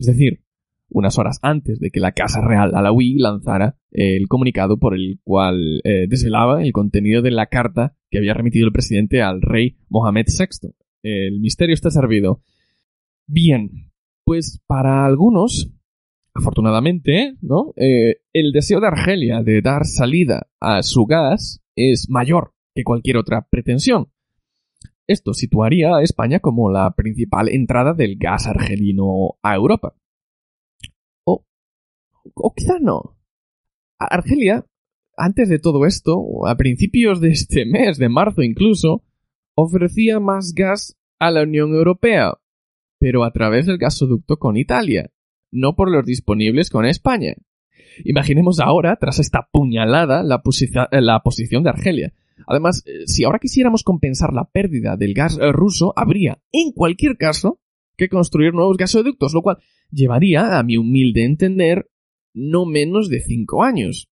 Es decir, unas horas antes de que la Casa Real Alawi lanzara el comunicado por el cual eh, desvelaba el contenido de la carta que había remitido el presidente al rey Mohamed VI. El misterio está servido. Bien, pues para algunos, afortunadamente, ¿no? Eh, el deseo de Argelia de dar salida a su gas es mayor que cualquier otra pretensión. Esto situaría a España como la principal entrada del gas argelino a Europa. O, o quizá no. Argelia, antes de todo esto, a principios de este mes, de marzo incluso, ofrecía más gas a la Unión Europea, pero a través del gasoducto con Italia, no por los disponibles con España. Imaginemos ahora, tras esta puñalada, la, la posición de Argelia. Además, eh, si ahora quisiéramos compensar la pérdida del gas ruso, habría, en cualquier caso, que construir nuevos gasoductos, lo cual llevaría, a mi humilde entender, no menos de cinco años.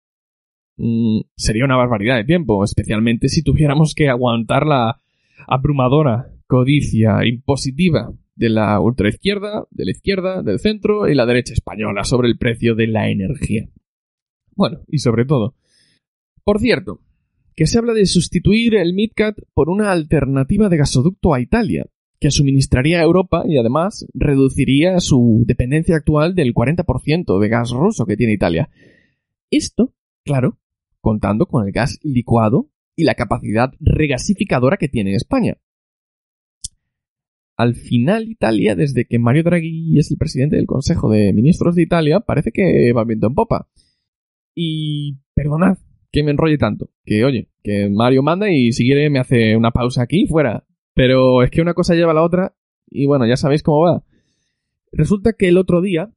Mm, sería una barbaridad de tiempo, especialmente si tuviéramos que aguantar la abrumadora codicia impositiva de la ultraizquierda, de la izquierda, del centro y la derecha española sobre el precio de la energía. Bueno, y sobre todo. Por cierto, que se habla de sustituir el MidCat por una alternativa de gasoducto a Italia, que suministraría a Europa y además reduciría su dependencia actual del 40% de gas ruso que tiene Italia. Esto, claro, contando con el gas licuado y la capacidad regasificadora que tiene España. Al final Italia, desde que Mario Draghi es el presidente del Consejo de Ministros de Italia, parece que va viento en popa. Y perdonad que me enrolle tanto, que oye, que Mario manda y si quiere me hace una pausa aquí fuera. Pero es que una cosa lleva a la otra y bueno, ya sabéis cómo va. Resulta que el otro día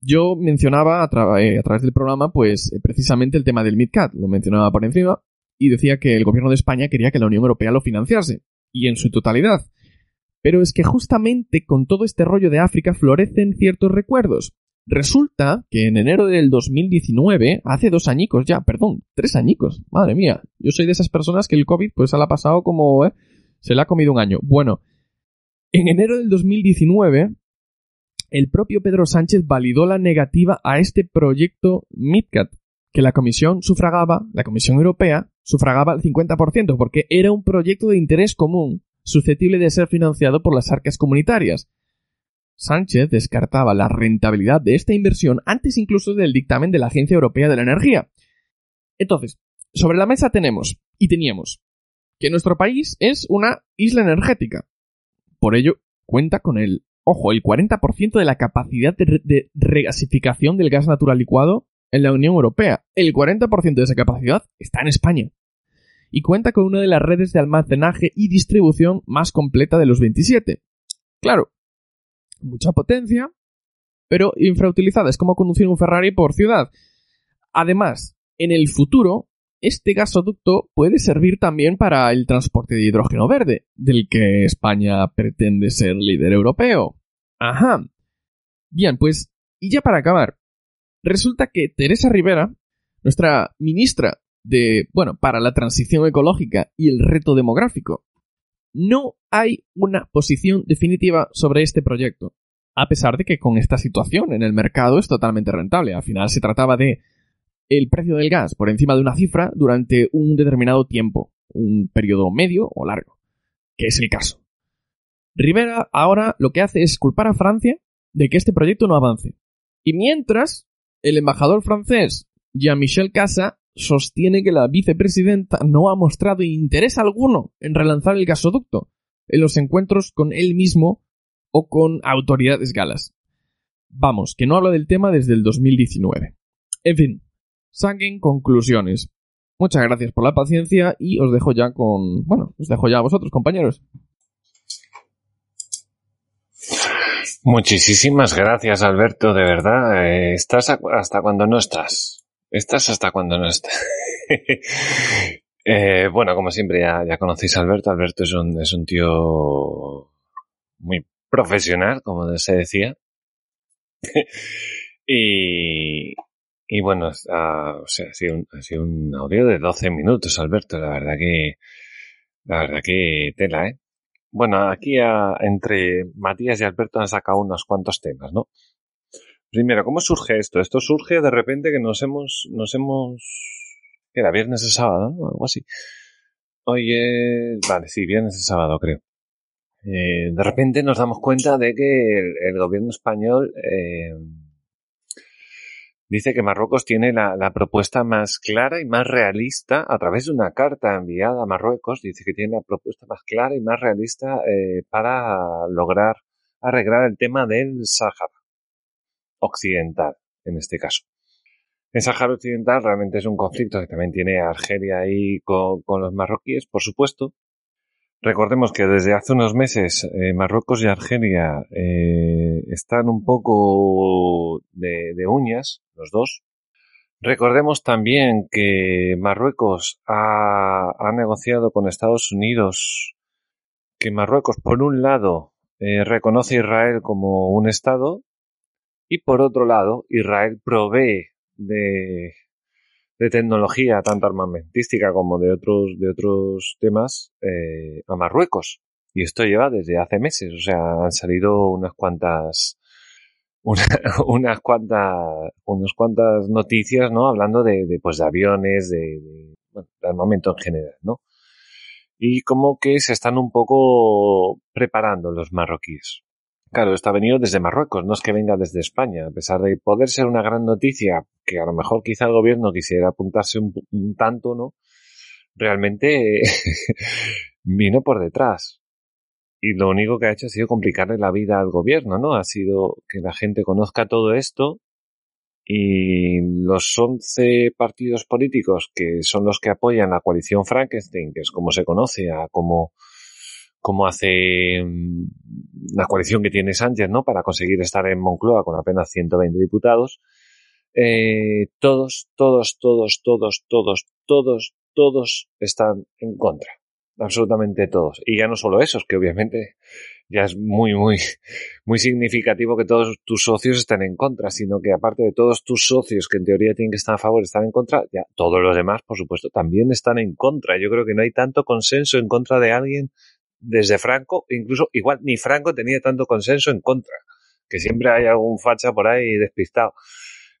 yo mencionaba a, eh, través del programa, pues eh, precisamente el tema del MidCat, lo mencionaba por encima, y decía que el gobierno de España quería que la Unión Europea lo financiase, y en su totalidad. Pero es que justamente con todo este rollo de África florecen ciertos recuerdos. Resulta que en enero del 2019, hace dos añicos ya, perdón, tres añicos, madre mía, yo soy de esas personas que el COVID pues se la ha pasado como, ¿eh? se le ha comido un año. Bueno, en enero del 2019 el propio Pedro Sánchez validó la negativa a este proyecto MidCat, que la Comisión sufragaba, la Comisión Europea, sufragaba el 50%, porque era un proyecto de interés común, susceptible de ser financiado por las arcas comunitarias. Sánchez descartaba la rentabilidad de esta inversión antes incluso del dictamen de la Agencia Europea de la Energía. Entonces, sobre la mesa tenemos, y teníamos, que nuestro país es una isla energética. Por ello, cuenta con el ojo, el 40% de la capacidad de, regasificación del gas natural licuado en la Unión Europea. El 40% de esa capacidad está en España. Y cuenta con una de las redes de almacenaje y distribución más completa de los 27. Claro, mucha potencia, pero infrautilizada. Es como conducir un Ferrari por ciudad. Además, en el futuro, este gasoducto puede servir también para el transporte de hidrógeno verde, del que España pretende ser líder europeo. Ajá. Bien, pues, y ya para acabar, resulta que Teresa Rivera, nuestra ministra de, bueno, para la transición ecológica y el reto demográfico, no hay una posición definitiva sobre este proyecto, a pesar de que con esta situación en el mercado es totalmente rentable. Al final se trataba de el precio del gas por encima de una cifra durante un determinado tiempo, un periodo medio o largo, que es el caso. Rivera ahora lo que hace es culpar a Francia de que este proyecto no avance. Y mientras, el embajador francés Jean-Michel Casa sostiene que la vicepresidenta no ha mostrado interés alguno en relanzar el gasoducto en los encuentros con él mismo o con autoridades galas. Vamos, que no habla del tema desde el 2019. En fin, saquen conclusiones. Muchas gracias por la paciencia y os dejo ya con... Bueno, os dejo ya a vosotros, compañeros. Muchísimas gracias, Alberto, de verdad. Eh, estás hasta cuando no estás. Estás hasta cuando no estás. Eh, bueno, como siempre ya, ya conocéis a Alberto. Alberto es un, es un tío muy profesional, como se decía. y, bueno, ha sido, un, ha sido un audio de 12 minutos, Alberto. La verdad que, la verdad que tela, ¿eh? Bueno, aquí entre Matías y Alberto han sacado unos cuantos temas, ¿no? Primero, ¿cómo surge esto? Esto surge de repente que nos hemos, nos hemos, era viernes o sábado, ¿no? Algo así. Oye, vale, sí, viernes o sábado, creo. Eh, de repente nos damos cuenta de que el, gobierno español eh, dice que Marruecos tiene la, propuesta más clara y más realista a través de una carta enviada a Marruecos. Dice que tiene la propuesta más clara y más realista eh, para lograr arreglar el tema del Sáhara occidental, en este caso. El Sáhara Occidental realmente es un conflicto que también tiene Argelia ahí con, los marroquíes, por supuesto. Recordemos que desde hace unos meses eh, Marruecos y Argelia eh, están un poco de, uñas, los dos. Recordemos también que Marruecos ha, negociado con Estados Unidos que Marruecos, por un lado, eh, reconoce a Israel como un Estado y por otro lado, Israel provee de, de tecnología, tanto armamentística como de otros, de otros temas, eh, a Marruecos. Y esto lleva desde hace meses, o sea, han salido unas cuantas, unas cuantas, unas cuantas noticias, ¿no? Hablando de, de pues, de aviones, de, bueno, de armamento en general, ¿no? Y como que se están un poco preparando los marroquíes. Claro, esto ha venido desde Marruecos, no es que venga desde España, a pesar de poder ser una gran noticia, que a lo mejor quizá el gobierno quisiera apuntarse un, tanto, ¿no? Realmente vino por detrás. Y lo único que ha hecho ha sido complicarle la vida al gobierno, ¿no? Ha sido que la gente conozca todo esto y los 11 partidos políticos que son los que apoyan la coalición Frankenstein, que es como se conoce, a como como hace mm, la coalición que tiene Sánchez, ¿no? Para conseguir estar en Moncloa con apenas 120 diputados. Eh, todos, todos, todos, todos, todos, todos, todos están en contra. Absolutamente todos. Y ya no solo esos, que obviamente ya es muy, muy, muy significativo que todos tus socios estén en contra, sino que aparte de todos tus socios que en teoría tienen que estar a favor, están en contra, ya todos los demás, por supuesto, también están en contra. Yo creo que no hay tanto consenso en contra de alguien desde Franco, incluso igual ni Franco tenía tanto consenso en contra, que siempre hay algún facha por ahí despistado.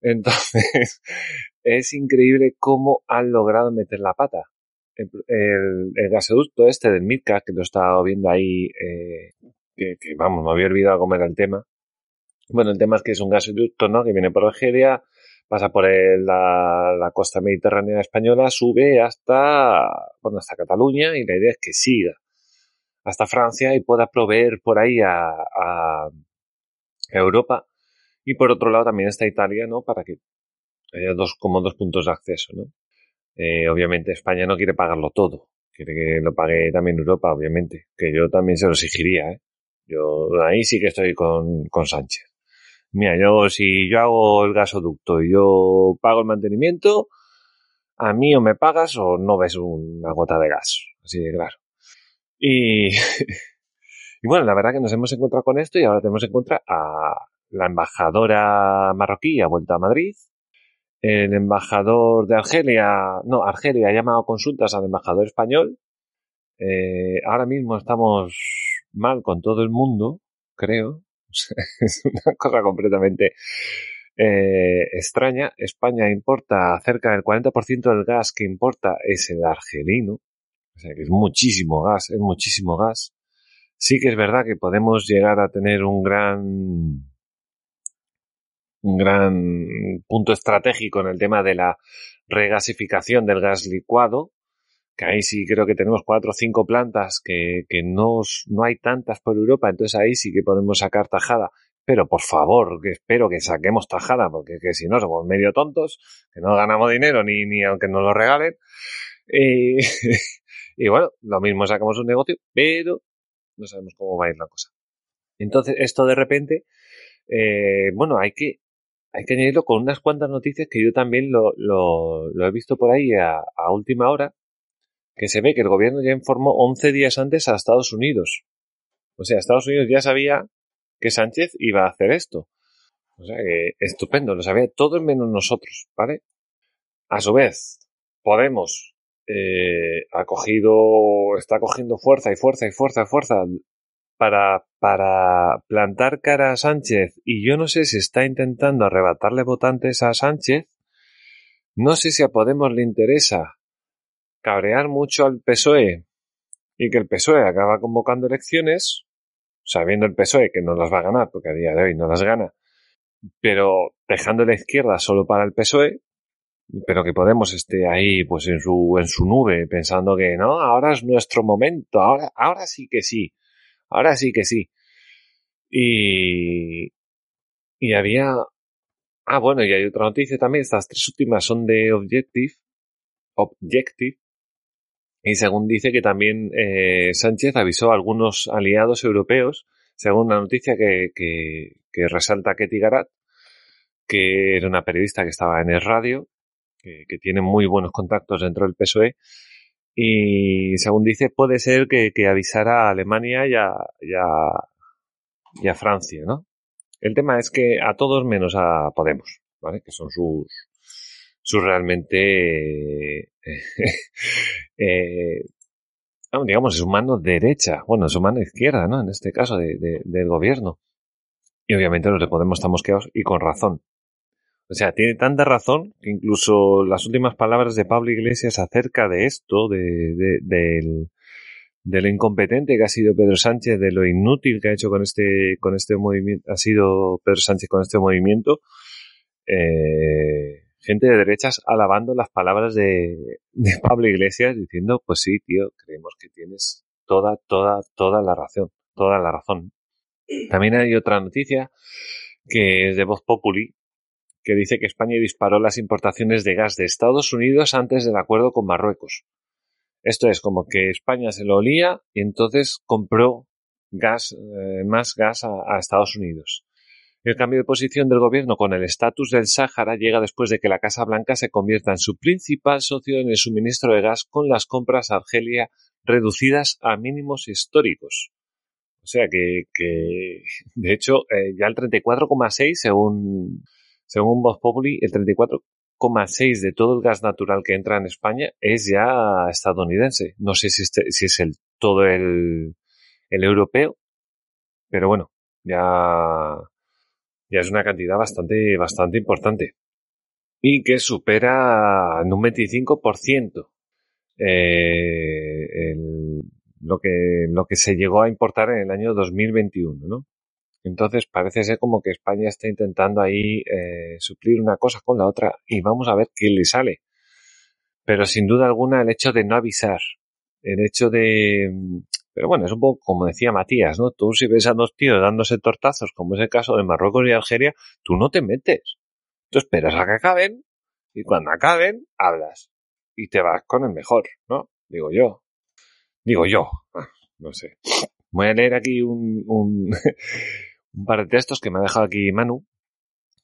Entonces, es increíble cómo han logrado meter la pata. El, gasoducto este del Mitka, que lo he estado viendo ahí, eh, que, vamos, me había olvidado cómo era el tema. Bueno, el tema es que es un gasoducto, ¿no? Que viene por Algeria, pasa por la, la, costa mediterránea española, sube hasta, bueno, hasta Cataluña y la idea es que siga hasta Francia y pueda proveer por ahí a, a Europa. Y por otro lado también está Italia, ¿no? Para que haya dos, como dos puntos de acceso, ¿no? Eh, obviamente España no quiere pagarlo todo. Quiere que lo pague también Europa, obviamente. Que yo también se lo exigiría, ¿eh? Yo ahí sí que estoy con, con Sánchez. Mira, yo si yo hago el gasoducto y yo pago el mantenimiento, a mí o me pagas o no ves una gota de gas. Así de claro. Y, bueno, la verdad que nos hemos encontrado con esto y ahora tenemos en contra a la embajadora marroquí ha vuelto a Madrid. El embajador de Argelia, no, Argelia ha llamado consultas al embajador español. Eh, ahora mismo estamos mal con todo el mundo, creo. es una cosa completamente eh, extraña. España importa cerca del 40% del gas que importa es el argelino. O sea que es muchísimo gas, es muchísimo gas. Sí que es verdad que podemos llegar a tener un gran un gran punto estratégico en el tema de la regasificación del gas licuado, que ahí sí creo que tenemos cuatro o cinco plantas que, que no, no hay tantas por Europa, entonces ahí sí que podemos sacar tajada. Pero por favor, que espero que saquemos tajada, porque que si no somos medio tontos, que no ganamos dinero ni, ni aunque nos lo regalen. Eh, Y bueno, lo mismo sacamos un negocio, pero no sabemos cómo va a ir la cosa. Entonces, esto de repente, eh, bueno, hay que, hay que añadirlo con unas cuantas noticias que yo también lo, lo, lo he visto por ahí a, a, última hora, que se ve que el gobierno ya informó 11 días antes a Estados Unidos. O sea, Estados Unidos ya sabía que Sánchez iba a hacer esto. O sea que estupendo, lo sabía todos menos nosotros, ¿vale? A su vez, Podemos eh, ha cogido, está cogiendo fuerza y fuerza y fuerza y fuerza para, para plantar cara a Sánchez. Y yo no sé si está intentando arrebatarle votantes a Sánchez, no sé si a Podemos le interesa cabrear mucho al PSOE y que el PSOE acaba convocando elecciones, sabiendo el PSOE que no las va a ganar, porque a día de hoy no las gana, pero dejando la izquierda solo para el PSOE, pero que Podemos esté ahí pues en su, en su nube pensando que no, ahora es nuestro momento, ahora, ahora sí que sí, ahora sí que sí. Y, y había, ah bueno, y hay otra noticia también, estas tres últimas son de Objective, Objective, y según dice que también eh, Sánchez avisó a algunos aliados europeos, según la noticia que, que, que resalta Ketty Garat, que era una periodista que estaba en el radio, que, tiene muy buenos contactos dentro del PSOE. Y según dice, puede ser que, avisara a Alemania y a, y, a, Francia, ¿no? El tema es que a todos menos a Podemos, ¿vale? Que son sus, sus realmente, eh, digamos, su mano derecha, bueno, su mano izquierda, ¿no? En este caso, del gobierno. Y obviamente los de Podemos están mosqueados y con razón. O sea, tiene tanta razón que incluso las últimas palabras de Pablo Iglesias acerca de esto, de, del, lo incompetente que ha sido Pedro Sánchez, de lo inútil que ha hecho con este, con este movimiento, ha sido Pedro Sánchez con este movimiento, eh, gente de derechas alabando las palabras de, de Pablo Iglesias diciendo, pues sí, tío, creemos que tienes toda, toda, toda la razón, toda la razón. También hay otra noticia que es de Voz Populi, que dice que España disparó las importaciones de gas de Estados Unidos antes del acuerdo con Marruecos. Esto es como que España se lo olía y entonces compró gas, eh, más gas a, Estados Unidos. El cambio de posición del gobierno con el estatus del Sáhara llega después de que la Casa Blanca se convierta en su principal socio en el suministro de gas con las compras a Argelia reducidas a mínimos históricos. O sea que, de hecho, eh, ya el 34,6 según según Voz Populi, el 34,6 de todo el gas natural que entra en España es ya estadounidense. No sé si, este, si es el todo el, el europeo, pero bueno, ya, es una cantidad bastante, bastante importante. Y que supera en un 25% eh, el, lo que se llegó a importar en el año 2021, ¿no? Entonces parece ser como que España está intentando ahí eh, suplir una cosa con la otra y vamos a ver qué le sale. Pero sin duda alguna el hecho de no avisar, el hecho de... Pero bueno, es un poco como decía Matías, ¿no? Tú si ves a dos tíos dándose tortazos, como es el caso de Marruecos y Algeria, tú no te metes. Tú esperas a que acaben y cuando acaben, hablas. Y te vas con el mejor, ¿no? Digo yo. Digo yo. Ah, no sé. Voy a leer aquí un, un, un par de textos que me ha dejado aquí Manu,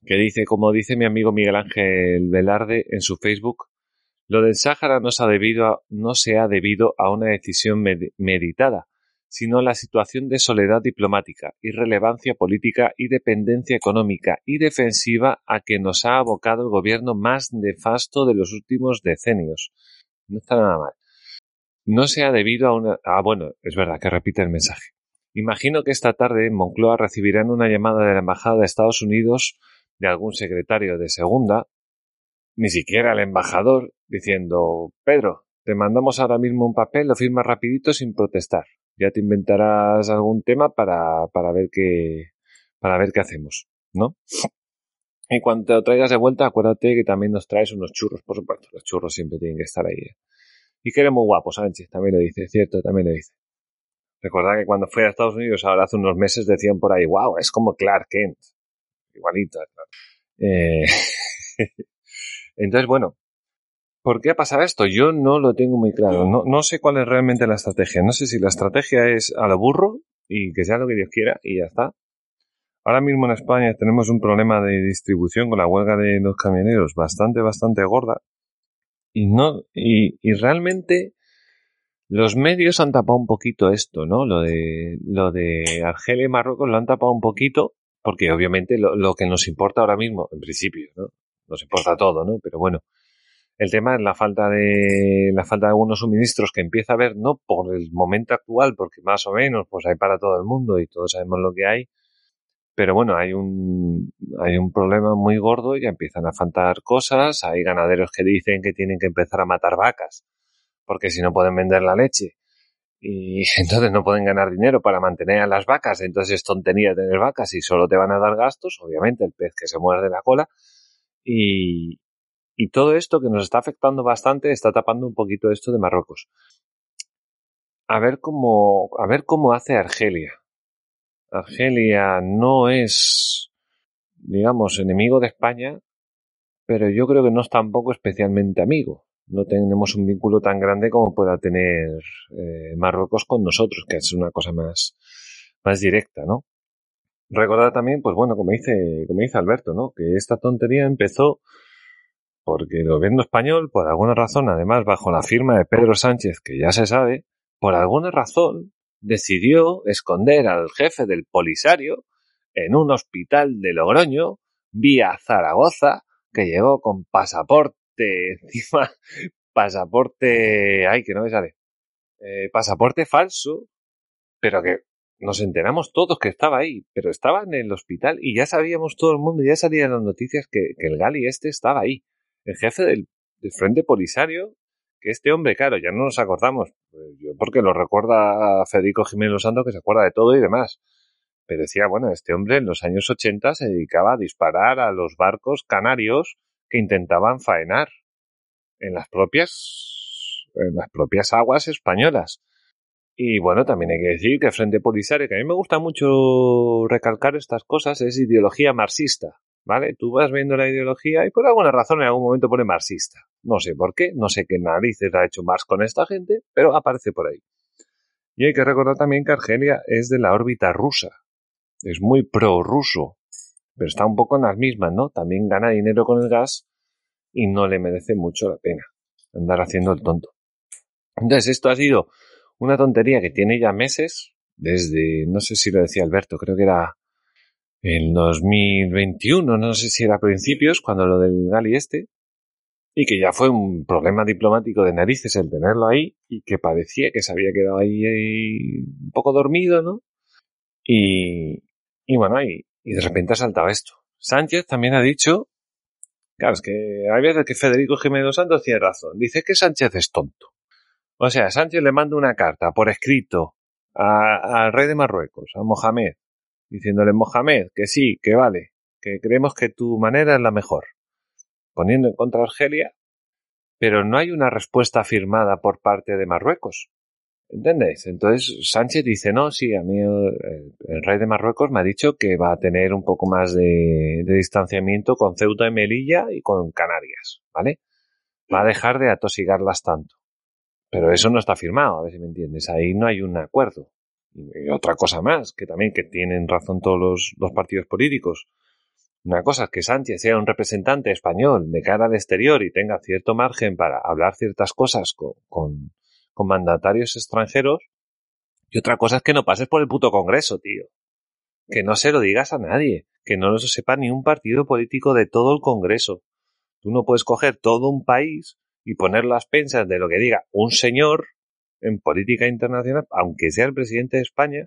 que dice, como dice mi amigo Miguel Ángel Velarde en su Facebook, lo del Sáhara no se ha debido a, no se ha debido a una decisión meditada, sino a la situación de soledad diplomática, irrelevancia política y dependencia económica y defensiva a que nos ha abocado el gobierno más nefasto de los últimos decenios. No está nada mal. No se ha debido a una... Ah, bueno, es verdad que repite el mensaje. Imagino que esta tarde en Moncloa recibirán una llamada de la Embajada de Estados Unidos de algún secretario de segunda, ni siquiera el embajador, diciendo Pedro, te mandamos ahora mismo un papel, lo firmas rapidito sin protestar. Ya te inventarás algún tema para, para ver qué para ver qué hacemos, ¿no? Y cuando te lo traigas de vuelta, acuérdate que también nos traes unos churros, por supuesto. Los churros siempre tienen que estar ahí. Y que eres muy guapo, Sánchez, también lo dice, cierto, también lo dice. Recuerda que cuando fui a Estados Unidos, ahora hace unos meses, decían por ahí, wow, es como Clark Kent. Igualito. Eh... Entonces, bueno, ¿por qué ha pasado esto? Yo no lo tengo muy claro. No, no sé cuál es realmente la estrategia. No sé si la estrategia es a lo burro y que sea lo que Dios quiera y ya está. Ahora mismo en España tenemos un problema de distribución con la huelga de los camioneros bastante, bastante gorda. Y no, y, y realmente los medios han tapado un poquito esto, ¿no? Lo de, lo de Argelia y Marruecos lo han tapado un poquito porque obviamente lo, lo, que nos importa ahora mismo, en principio, ¿no? Nos importa todo, ¿no? Pero bueno, el tema es la falta de la falta de algunos suministros que empieza a haber, no por el momento actual, porque más o menos pues hay para todo el mundo y todos sabemos lo que hay, pero bueno, hay un, hay un problema muy gordo ya empiezan a faltar cosas. Hay ganaderos que dicen que tienen que empezar a matar vacas porque si no pueden vender la leche y entonces no pueden ganar dinero para mantener a las vacas. Entonces es tontería tener vacas y solo te van a dar gastos, obviamente el pez que se muerde la cola. Y, y todo esto que nos está afectando bastante está tapando un poquito esto de Marruecos. A ver cómo, a ver cómo hace Argelia Argelia no es, digamos, enemigo de España, pero yo creo que no es tampoco especialmente amigo. No tenemos un vínculo tan grande como pueda tener eh, Marruecos con nosotros, que es una cosa más, más directa, ¿no? Recordar también, pues bueno, como dice, como dice Alberto, ¿no? Que esta tontería empezó porque el gobierno español, por alguna razón, además bajo la firma de Pedro Sánchez, que ya se sabe, por alguna razón decidió esconder al jefe del Polisario en un hospital de Logroño, vía Zaragoza, que llegó con pasaporte encima, pasaporte, ay, que no me sale, eh, pasaporte falso, pero que nos enteramos todos que estaba ahí, pero estaba en el hospital y ya sabíamos todo el mundo, ya salían las noticias que, el Gali este estaba ahí. El jefe del, Frente Polisario que este hombre, claro, ya no nos acordamos, pues yo porque lo recuerda Federico Jiménez Santos que se acuerda de todo y demás. Pero decía, bueno, este hombre en los años 80 se dedicaba a disparar a los barcos canarios que intentaban faenar en las propias, en las propias aguas españolas. Y bueno, también hay que decir que Frente Polisario, que a mí me gusta mucho recalcar estas cosas, es ideología marxista. ¿Vale? Tú vas viendo la ideología y por alguna razón en algún momento pone marxista. No sé por qué, no sé qué narices ha hecho Marx con esta gente, pero aparece por ahí. Y hay que recordar también que Argelia es de la órbita rusa. Es muy pro-ruso, pero está un poco en las mismas, ¿no? También gana dinero con el gas y no le merece mucho la pena andar haciendo el tonto. Entonces, esto ha sido una tontería que tiene ya meses, desde, no sé si lo decía Alberto, creo que era en 2021, no sé si era a principios, cuando lo del Gali este, y que ya fue un problema diplomático de narices el tenerlo ahí, y que parecía que se había quedado ahí, un poco dormido, ¿no? Y, y bueno, y, y de repente ha saltado esto. Sánchez también ha dicho, claro, es que hay veces que Federico Jiménez Santos tiene razón, dice que Sánchez es tonto. O sea, Sánchez le manda una carta por escrito al rey de Marruecos, a Mohamed, diciéndole Mohamed que sí, que vale, que creemos que tu manera es la mejor, poniendo en contra a Argelia, pero no hay una respuesta firmada por parte de Marruecos. ¿Entendéis? Entonces Sánchez dice, no, sí, a mí el, rey de Marruecos me ha dicho que va a tener un poco más de, distanciamiento con Ceuta y Melilla y con Canarias, ¿vale? Va a dejar de atosigarlas tanto. Pero eso no está firmado, a ver si me entiendes. Ahí no hay un acuerdo. Y otra cosa más, que también que tienen razón todos los, partidos políticos. Una cosa es que Sánchez sea un representante español de cara al exterior y tenga cierto margen para hablar ciertas cosas con, con, con, mandatarios extranjeros. Y otra cosa es que no pases por el puto Congreso, tío. Que no se lo digas a nadie. Que no lo sepa ni un partido político de todo el Congreso. Tú no puedes coger todo un país y poner las pensas de lo que diga un señor en política internacional, aunque sea el presidente de España,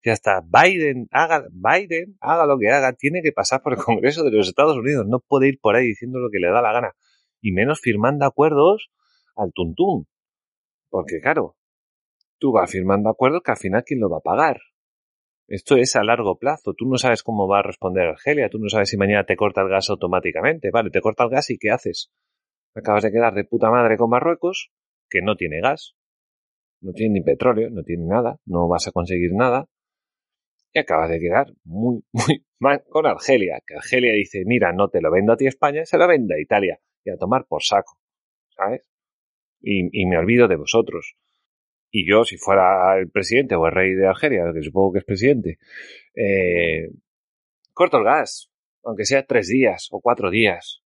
que hasta Biden haga, Biden haga lo que haga, tiene que pasar por el Congreso de los Estados Unidos, no puede ir por ahí diciendo lo que le da la gana, y menos firmando acuerdos al tuntún. Porque claro, tú vas firmando acuerdos que al final quién lo va a pagar. Esto es a largo plazo. Tú no sabes cómo va a responder Argelia. Tú no sabes si mañana te corta el gas automáticamente. Vale, te corta el gas y ¿qué haces? Acabas de quedar de puta madre con Marruecos, que no tiene gas no tiene ni petróleo, no tiene nada, no vas a conseguir nada. Y acabas de quedar muy, muy mal con Argelia, que Argelia dice, mira, no te lo vendo a ti España, se lo vende a Italia, y a tomar por saco, ¿sabes? Y, y me olvido de vosotros. Y yo, si fuera el presidente o el rey de Argelia, que supongo que es presidente, eh, corto el gas, aunque sea tres días o cuatro días.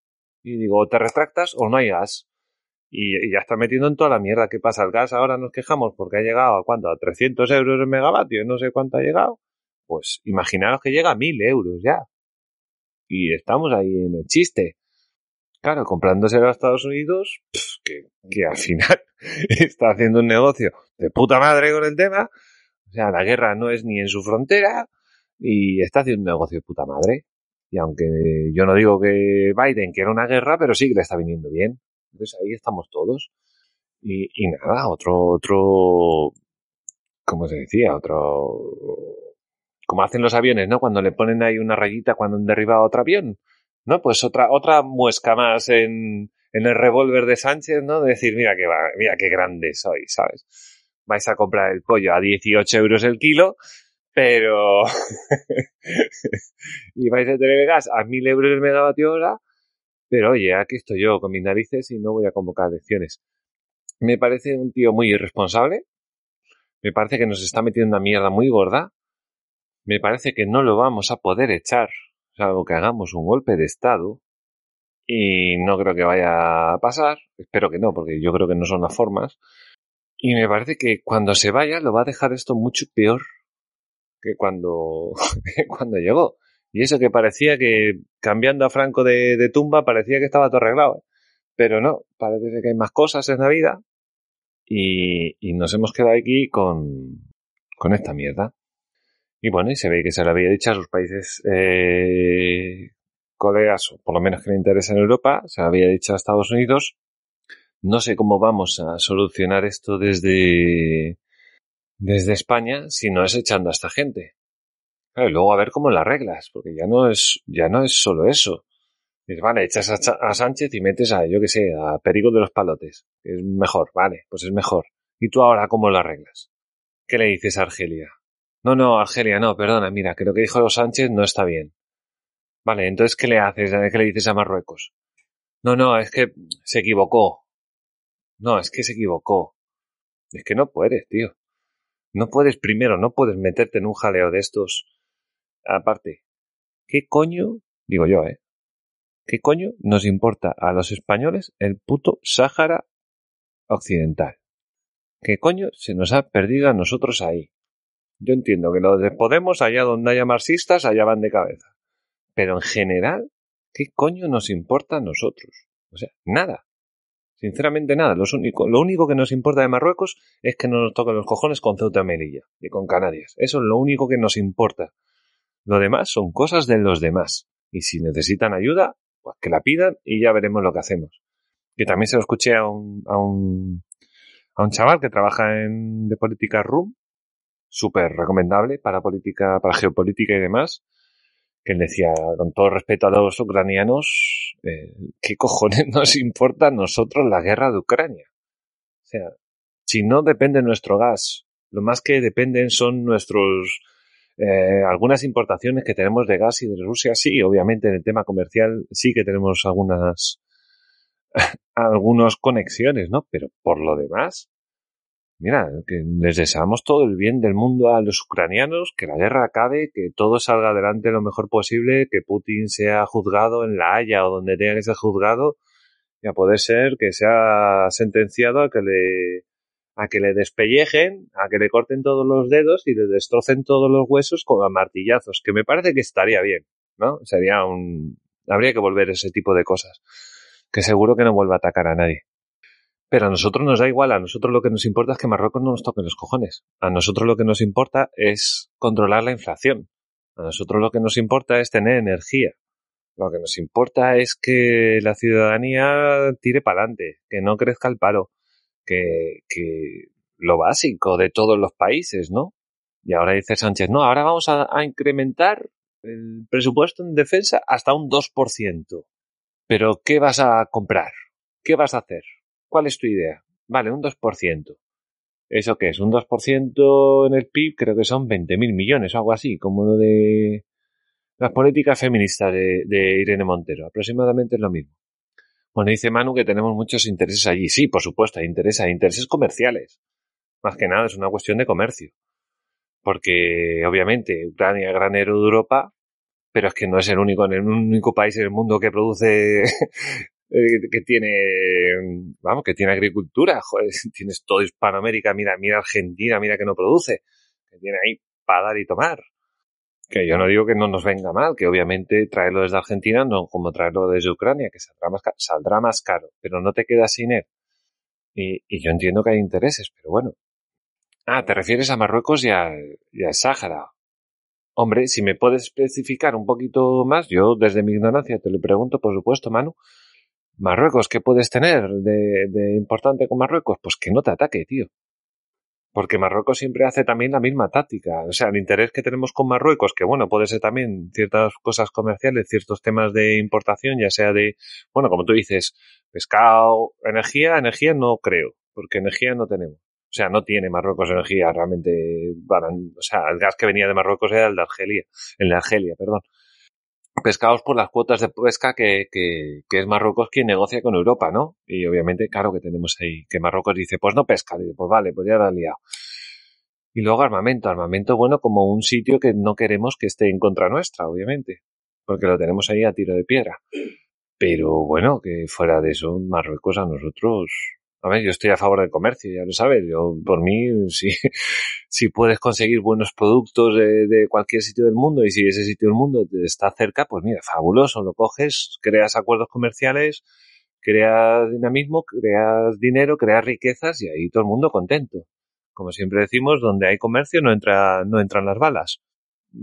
Y digo, te retractas o no hay gas y, ya está metiendo en toda la mierda que pasa el gas. Ahora nos quejamos porque ha llegado a cuánto, a 300 euros el megavatio, no sé cuánto ha llegado. Pues imaginaros que llega a mil euros ya. Y estamos ahí en el chiste. Claro, comprándose a Estados Unidos, que, que al final está haciendo un negocio de puta madre con el tema. O sea, la guerra no es ni en su frontera y está haciendo un negocio de puta madre. Y aunque yo no digo que Biden quiera una guerra, pero sí que le está viniendo bien. Entonces ahí estamos todos. Y, y nada, otro, otro, ¿cómo se decía? Otro, como hacen los aviones, ¿no? Cuando le ponen ahí una rayita cuando han derribado otro avión. ¿No? Pues otra, otra muesca más en, en el revólver de Sánchez, ¿no? De decir, mira va, mira qué grande soy, ¿sabes? Vais a comprar el pollo a 18 euros el kilo, pero y vais a tener gas a 1000 euros el megavatio hora, pero oye, aquí estoy yo con mis narices y no voy a convocar elecciones. Me parece un tío muy irresponsable, me parece que nos está metiendo una mierda muy gorda, me parece que no lo vamos a poder echar, salvo que hagamos un golpe de Estado, y no creo que vaya a pasar, espero que no, porque yo creo que no son las formas, y me parece que cuando se vaya lo va a dejar esto mucho peor que cuando, cuando llegó. Y eso que parecía que cambiando a Franco de, de tumba parecía que estaba todo arreglado. Pero no, parece que hay más cosas en la vida y, y nos hemos quedado aquí con, con esta mierda. Y bueno, y se ve que se lo había dicho a sus países eh, colegas, o por lo menos que le interesa en Europa, se lo había dicho a Estados Unidos. No sé cómo vamos a solucionar esto desde, desde España si no es echando a esta gente. Claro, luego a ver cómo las reglas, porque ya no es, ya no es solo eso. Dices, vale, echas a, a, Sánchez y metes a, yo que sé, a Perico de los Palotes. Es mejor, vale, pues es mejor. ¿Y tú ahora cómo las reglas? ¿Qué le dices a Argelia? No, no, Argelia, no, perdona, mira, que lo que dijo Sánchez no está bien. Vale, entonces, ¿qué le haces? ¿Qué le dices a Marruecos? No, no, es que se equivocó. No, es que se equivocó. Es que no puedes, tío. No puedes, primero, no puedes meterte en un jaleo de estos. Aparte, ¿qué coño, digo yo, eh? ¿Qué coño nos importa a los españoles el puto Sáhara Occidental? ¿Qué coño se nos ha perdido a nosotros ahí? Yo entiendo que los de Podemos, allá donde haya marxistas, allá van de cabeza. Pero en general, ¿qué coño nos importa a nosotros? O sea, nada. Sinceramente nada. Lo único, lo único que nos importa de Marruecos es que no nos toquen los cojones con Ceuta y Melilla y con Canarias. Eso es lo único que nos importa. Lo demás son cosas de los demás. Y si necesitan ayuda, pues que la pidan y ya veremos lo que hacemos. Que también se lo escuché a un, a un, a un chaval que trabaja en de política RUM, súper recomendable para política, para geopolítica y demás, que él decía, con todo respeto a los ucranianos, eh, ¿qué cojones nos importa a nosotros la guerra de Ucrania? O sea, si no depende nuestro gas, lo más que dependen son nuestros, eh, algunas importaciones que tenemos de gas y de Rusia, sí, obviamente en el tema comercial sí que tenemos algunas, algunas conexiones, ¿no? Pero por lo demás, mira, que les deseamos todo el bien del mundo a los ucranianos, que la guerra acabe, que todo salga adelante lo mejor posible, que Putin sea juzgado en La Haya o donde tenga que ser juzgado, y a poder ser que sea sentenciado a que le a que le despellejen, a que le corten todos los dedos y le destrocen todos los huesos con martillazos, que me parece que estaría bien, ¿no? Sería un habría que volver ese tipo de cosas, que seguro que no vuelva a atacar a nadie. Pero a nosotros nos da igual, a nosotros lo que nos importa es que Marruecos no nos toque los cojones. A nosotros lo que nos importa es controlar la inflación. A nosotros lo que nos importa es tener energía. Lo que nos importa es que la ciudadanía tire para adelante, que no crezca el paro, que, que lo básico de todos los países, ¿no? Y ahora dice Sánchez, no, ahora vamos a, a incrementar el presupuesto en defensa hasta un 2%. Pero, ¿qué vas a comprar? ¿Qué vas a hacer? ¿Cuál es tu idea? Vale, un 2%. ¿Eso qué es? Un 2% en el PIB creo que son 20.000 millones o algo así, como lo de las políticas feministas de, Irene Montero. Aproximadamente es lo mismo. Bueno, dice Manu que tenemos muchos intereses allí. Sí, por supuesto, hay intereses, hay intereses comerciales. Más que nada es una cuestión de comercio. Porque, obviamente, Ucrania es granero de Europa, pero es que no es el único, el único país en el mundo que produce eh, que tiene, vamos, que tiene agricultura, joder, tienes todo Hispanoamérica, mira, mira Argentina, mira que no produce, que tiene ahí para dar y tomar. Que yo no digo que no nos venga mal, que obviamente traerlo desde Argentina no como traerlo desde Ucrania, que saldrá más, saldrá más caro, pero no te quedas sin él. Y, yo entiendo que hay intereses, pero bueno. Ah, te refieres a Marruecos y al, y al Sáhara. Hombre, si me puedes especificar un poquito más, yo desde mi ignorancia te lo pregunto, por supuesto, Manu. Marruecos, ¿qué puedes tener de, de importante con Marruecos? Pues que no te ataque, tío. Porque Marruecos siempre hace también la misma táctica. O sea, el interés que tenemos con Marruecos, que bueno, puede ser también ciertas cosas comerciales, ciertos temas de importación, ya sea de, bueno, como tú dices, pescado, energía, energía no creo, porque energía no tenemos. O sea, no tiene Marruecos energía realmente o sea, el gas que venía de Marruecos era el de Argelia, el de Argelia, perdón. Pescados por las cuotas de pesca que, que, que es Marruecos quien negocia con Europa, ¿no? Y obviamente, claro que tenemos ahí, que Marruecos dice, pues no pesca, dice, pues vale, pues ya la ha liado. Y luego armamento, armamento bueno como un sitio que no queremos que esté en contra nuestra, obviamente, porque lo tenemos ahí a tiro de piedra. Pero bueno, que fuera de eso, Marruecos a nosotros a ver, yo estoy a favor del comercio, ya lo sabes. Yo, por mí, si, si puedes conseguir buenos productos de, de, cualquier sitio del mundo y si ese sitio del mundo te está cerca, pues mira, fabuloso, lo coges, creas acuerdos comerciales, creas dinamismo, creas dinero, creas riquezas y ahí todo el mundo contento. Como siempre decimos, donde hay comercio no entra, no entran las balas.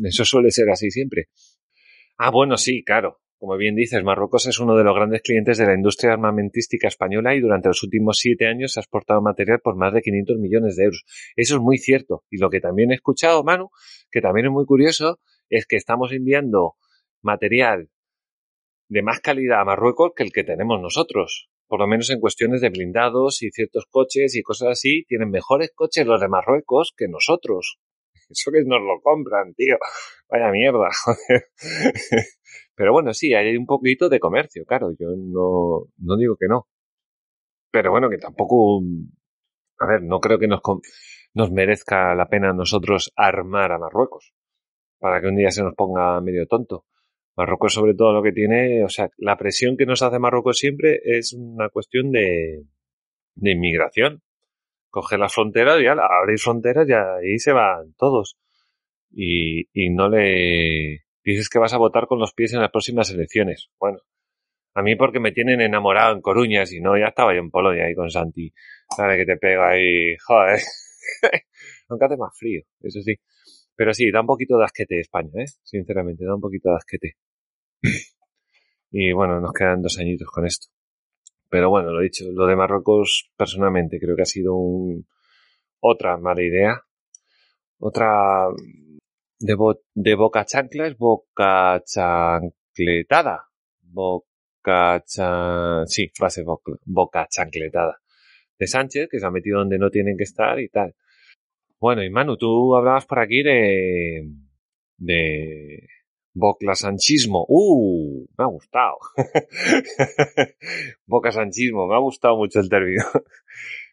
Eso suele ser así siempre. Ah, bueno, sí, claro. Como bien dices, Marruecos es uno de los grandes clientes de la industria armamentística española y durante los últimos siete años ha exportado material por más de 500 millones de euros. Eso es muy cierto. Y lo que también he escuchado, Manu, que también es muy curioso, es que estamos enviando material de más calidad a Marruecos que el que tenemos nosotros. Por lo menos en cuestiones de blindados y ciertos coches y cosas así, tienen mejores coches los de Marruecos que nosotros. Eso que nos lo compran, tío. Vaya mierda. Pero bueno, sí, hay un poquito de comercio, claro, yo no, no digo que no. Pero bueno, que tampoco, a ver, no creo que nos, nos merezca la pena nosotros armar a Marruecos para que un día se nos ponga medio tonto. Marruecos sobre todo lo que tiene, o sea, la presión que nos hace Marruecos siempre es una cuestión de, de inmigración. Coger las fronteras, ya abrir fronteras, ya ahí se van todos. Y, y no le, Dices que vas a votar con los pies en las próximas elecciones. Bueno, a mí porque me tienen enamorado en Coruña, si no, ya estaba yo en Polonia ahí con Santi. Sabe que te pega ahí, joder. Aunque hace más frío, eso sí. Pero sí, da un poquito de asquete España, ¿eh? Sinceramente, da un poquito de asquete. y bueno, nos quedan dos añitos con esto. Pero bueno, lo dicho, lo de Marruecos, personalmente, creo que ha sido un, otra mala idea. Otra de, bo, de boca chancla es boca chancletada. Boca chan... Sí, va a ser boca, boca chancletada. De Sánchez, que se ha metido donde no tienen que estar y tal. Bueno, y Manu, tú hablabas por aquí de... de... Boclasanchismo. ¡Uh! Me ha gustado. Bocasanchismo. Me ha gustado mucho el término.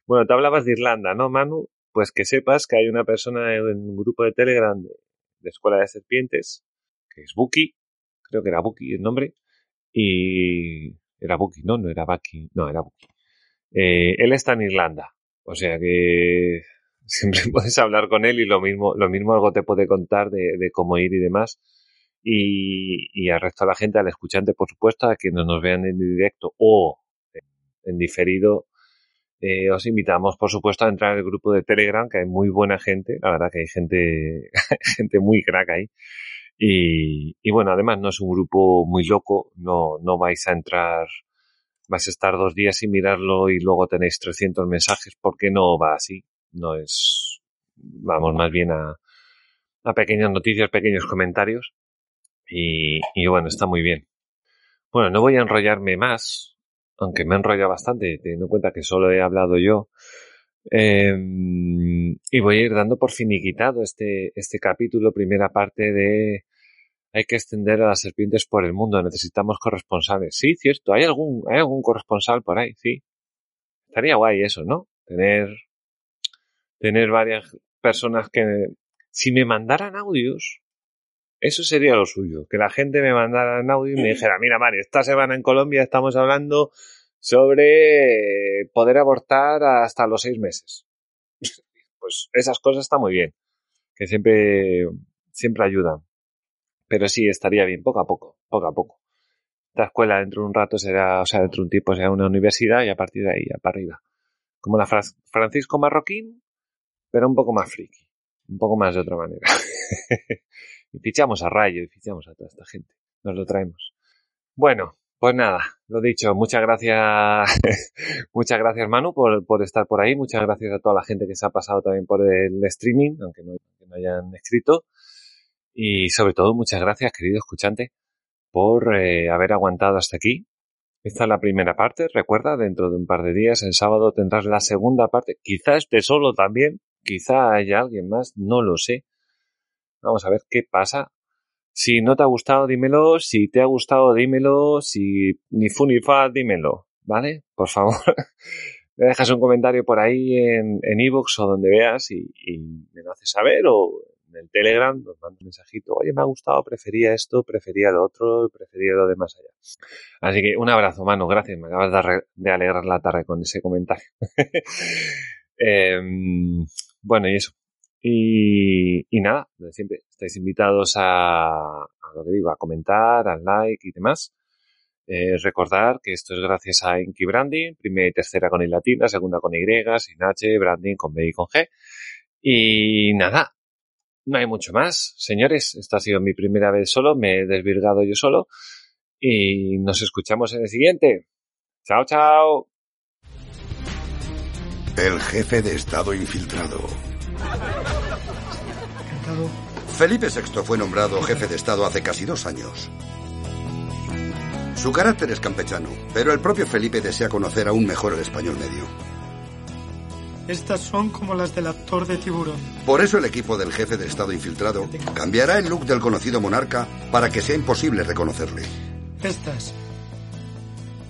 bueno, tú hablabas de Irlanda, ¿no, Manu? Pues que sepas que hay una persona en un grupo de Telegram de Escuela de Serpientes, que es Buki, creo que era Buki el nombre, y era Buki, no, no era Bucky, no, era Buki. Eh, él está en Irlanda, o sea que siempre puedes hablar con él y lo mismo, lo mismo algo te puede contar de, de cómo ir y demás. Y, y, al resto de la gente, al escuchante, por supuesto, a quienes nos vean en directo o en diferido, eh, os invitamos, por supuesto, a entrar en el grupo de Telegram, que hay muy buena gente, la verdad que hay gente, gente muy crack ahí. Y, y, bueno, además no es un grupo muy loco, no, no vais a entrar, vais a estar dos días sin mirarlo y luego tenéis 300 mensajes, porque no va así, no es, vamos más bien a, a pequeñas noticias, pequeños comentarios. Y, y bueno, está muy bien. Bueno, no voy a enrollarme más, aunque me enrolla bastante, teniendo en cuenta que solo he hablado yo. Eh, y voy a ir dando por finiquitado este, este capítulo, primera parte de hay que extender a las serpientes por el mundo, necesitamos corresponsales. Sí, cierto, hay algún, hay algún corresponsal por ahí, sí. Estaría guay eso, ¿no? Tener, tener varias personas que, si me mandaran audios, eso sería lo suyo, que la gente me mandara un audio y me dijera, mira Mario, esta semana en Colombia estamos hablando sobre poder abortar hasta los seis meses. Pues esas cosas están muy bien, que siempre, siempre ayudan. Pero sí, estaría bien, poco a poco, poco a poco. La escuela dentro de un rato será, o sea, dentro de un tiempo será una universidad y a partir de ahí, ya para arriba. Como la Francisco Marroquín, pero un poco más friki. Un poco más de otra manera. y fichamos a Rayo y fichamos a toda esta gente. Nos lo traemos. Bueno, pues nada, lo dicho, muchas gracias, muchas gracias Manu por, por, estar por ahí, muchas gracias a toda la gente que se ha pasado también por el streaming, aunque no, no hayan escrito, y sobre todo muchas gracias querido escuchante por eh, haber aguantado hasta aquí. Esta es la primera parte, recuerda, dentro de un par de días, el sábado tendrás la segunda parte, quizás esté solo también, quizá haya alguien más, no lo sé. Vamos a ver qué pasa si no te ha gustado, dímelo. Si te ha gustado, dímelo. Si ni fu ni fa, dímelo. ¿Vale? Por favor. me dejas un comentario por ahí en ebooks o donde veas y, me lo haces saber o en el Telegram nos manda un mensajito. Oye, me ha gustado, prefería esto, prefería lo otro, prefería lo de más allá. Así que un abrazo, mano. Gracias. Me acabas de, alegrar la tarde con ese comentario. Em, bueno, y eso. Y, y nada, siempre estáis invitados a, a, lo que digo, a comentar, al like y demás. Eh, recordar que esto es gracias a Inky Branding, primera y tercera con I latina, segunda con Y, sin H, Branding con B y con G. Y nada, no hay mucho más. Señores, esta ha sido mi primera vez solo, me he desvirgado yo solo. Y nos escuchamos en el siguiente. Chao, chao. El jefe de Estado infiltrado. Felipe VI fue nombrado jefe de Estado hace casi dos años. Su carácter es campechano, pero el propio Felipe desea conocer aún mejor el español medio. Estas son como las del actor de tiburón. Por eso el equipo del jefe de Estado infiltrado cambiará el look del conocido monarca para que sea imposible reconocerle. Estas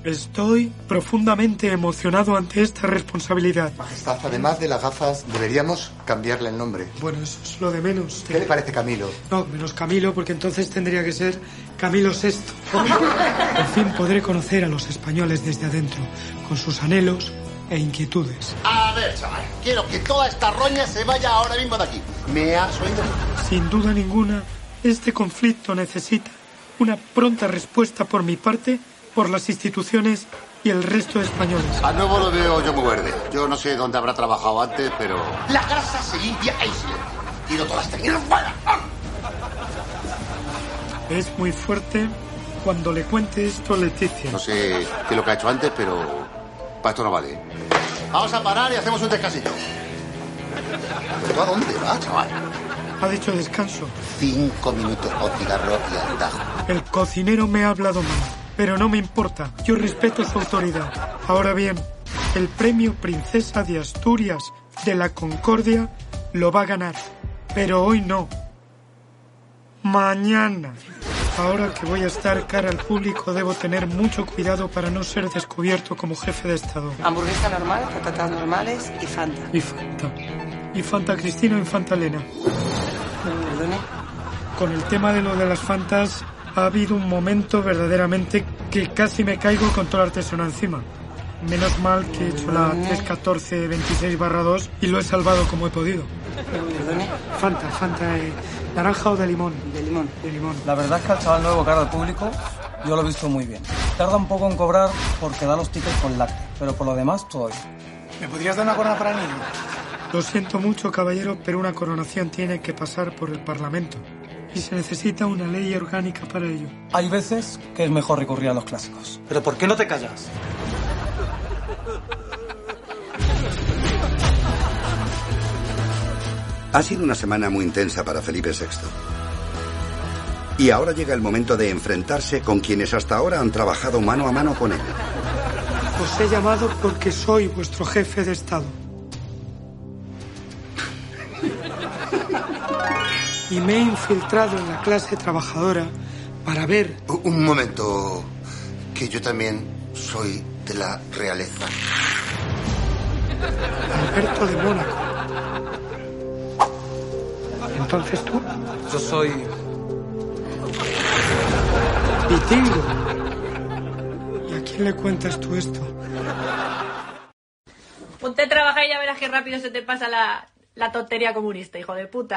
Estoy profundamente emocionado ante esta responsabilidad. Majestad, además de las gafas, deberíamos cambiarle el nombre. Bueno, eso es lo de menos. ¿Qué le parece Camilo? No, menos Camilo, porque entonces tendría que ser Camilo VI. Por fin podré conocer a los españoles desde adentro, con sus anhelos e inquietudes. A ver, chaval, quiero que toda esta roña se vaya ahora mismo de aquí. ¿Me has oído? Sin duda ninguna, este conflicto necesita una pronta respuesta por mi parte por las instituciones y el resto de españoles. A nuevo lo veo yo muy verde. Yo no sé dónde habrá trabajado antes, pero... La grasa se limpia ahí sí. Tiro todas las técnicas fuera. Es muy fuerte cuando le cuente esto a Leticia. No sé qué es lo que ha hecho antes, pero... Para esto no vale. Vamos a parar y hacemos un descansillo. ¿Pero a dónde va, chaval? Ha dicho descanso. Cinco minutos o cigarro y atajo. El cocinero me ha hablado mal pero no me importa. Yo respeto su autoridad. Ahora bien, el premio Princesa de Asturias de la Concordia lo va a ganar, pero hoy no. Mañana. Ahora que voy a estar cara al público, debo tener mucho cuidado para no ser descubierto como jefe de Estado. Hamburguesa normal, patatas normales y Fanta. Y Fanta. Y Fanta Cristina o Fanta Elena. Con el tema de lo de las Fantas, ha habido un momento verdaderamente que casi me caigo con toda la artesana encima. Menos mal que he hecho la 31426 barra 2 y lo he salvado como he podido. Fanta, Fanta, eh, naranja o de limón. De limón. De limón. La verdad es que al chaval nuevo cara al público yo lo he visto muy bien. Tarda un poco en cobrar porque da los tickets con lácteo, pero por lo demás todo bien. ¿Me podrías dar una corona para niño? Lo siento mucho, caballero, pero una coronación tiene que pasar por el Parlamento y se necesita una ley orgánica para ello. Hay veces que es mejor recurrir a los clásicos. ¿Pero por qué no te callas? Ha sido una semana muy intensa para Felipe VI. Y ahora llega el momento de enfrentarse con quienes hasta ahora han trabajado mano a mano con él. Os he llamado porque soy vuestro jefe de Estado. Y me he infiltrado en la clase trabajadora para ver... Un momento, que yo también soy de la realeza. Alberto de Mónaco. Entonces tú. Yo soy... Vitingo. ¿Y a quién le cuentas tú esto? Ponte a trabajar y ya verás qué rápido se te pasa la, la tontería comunista, hijo de puta.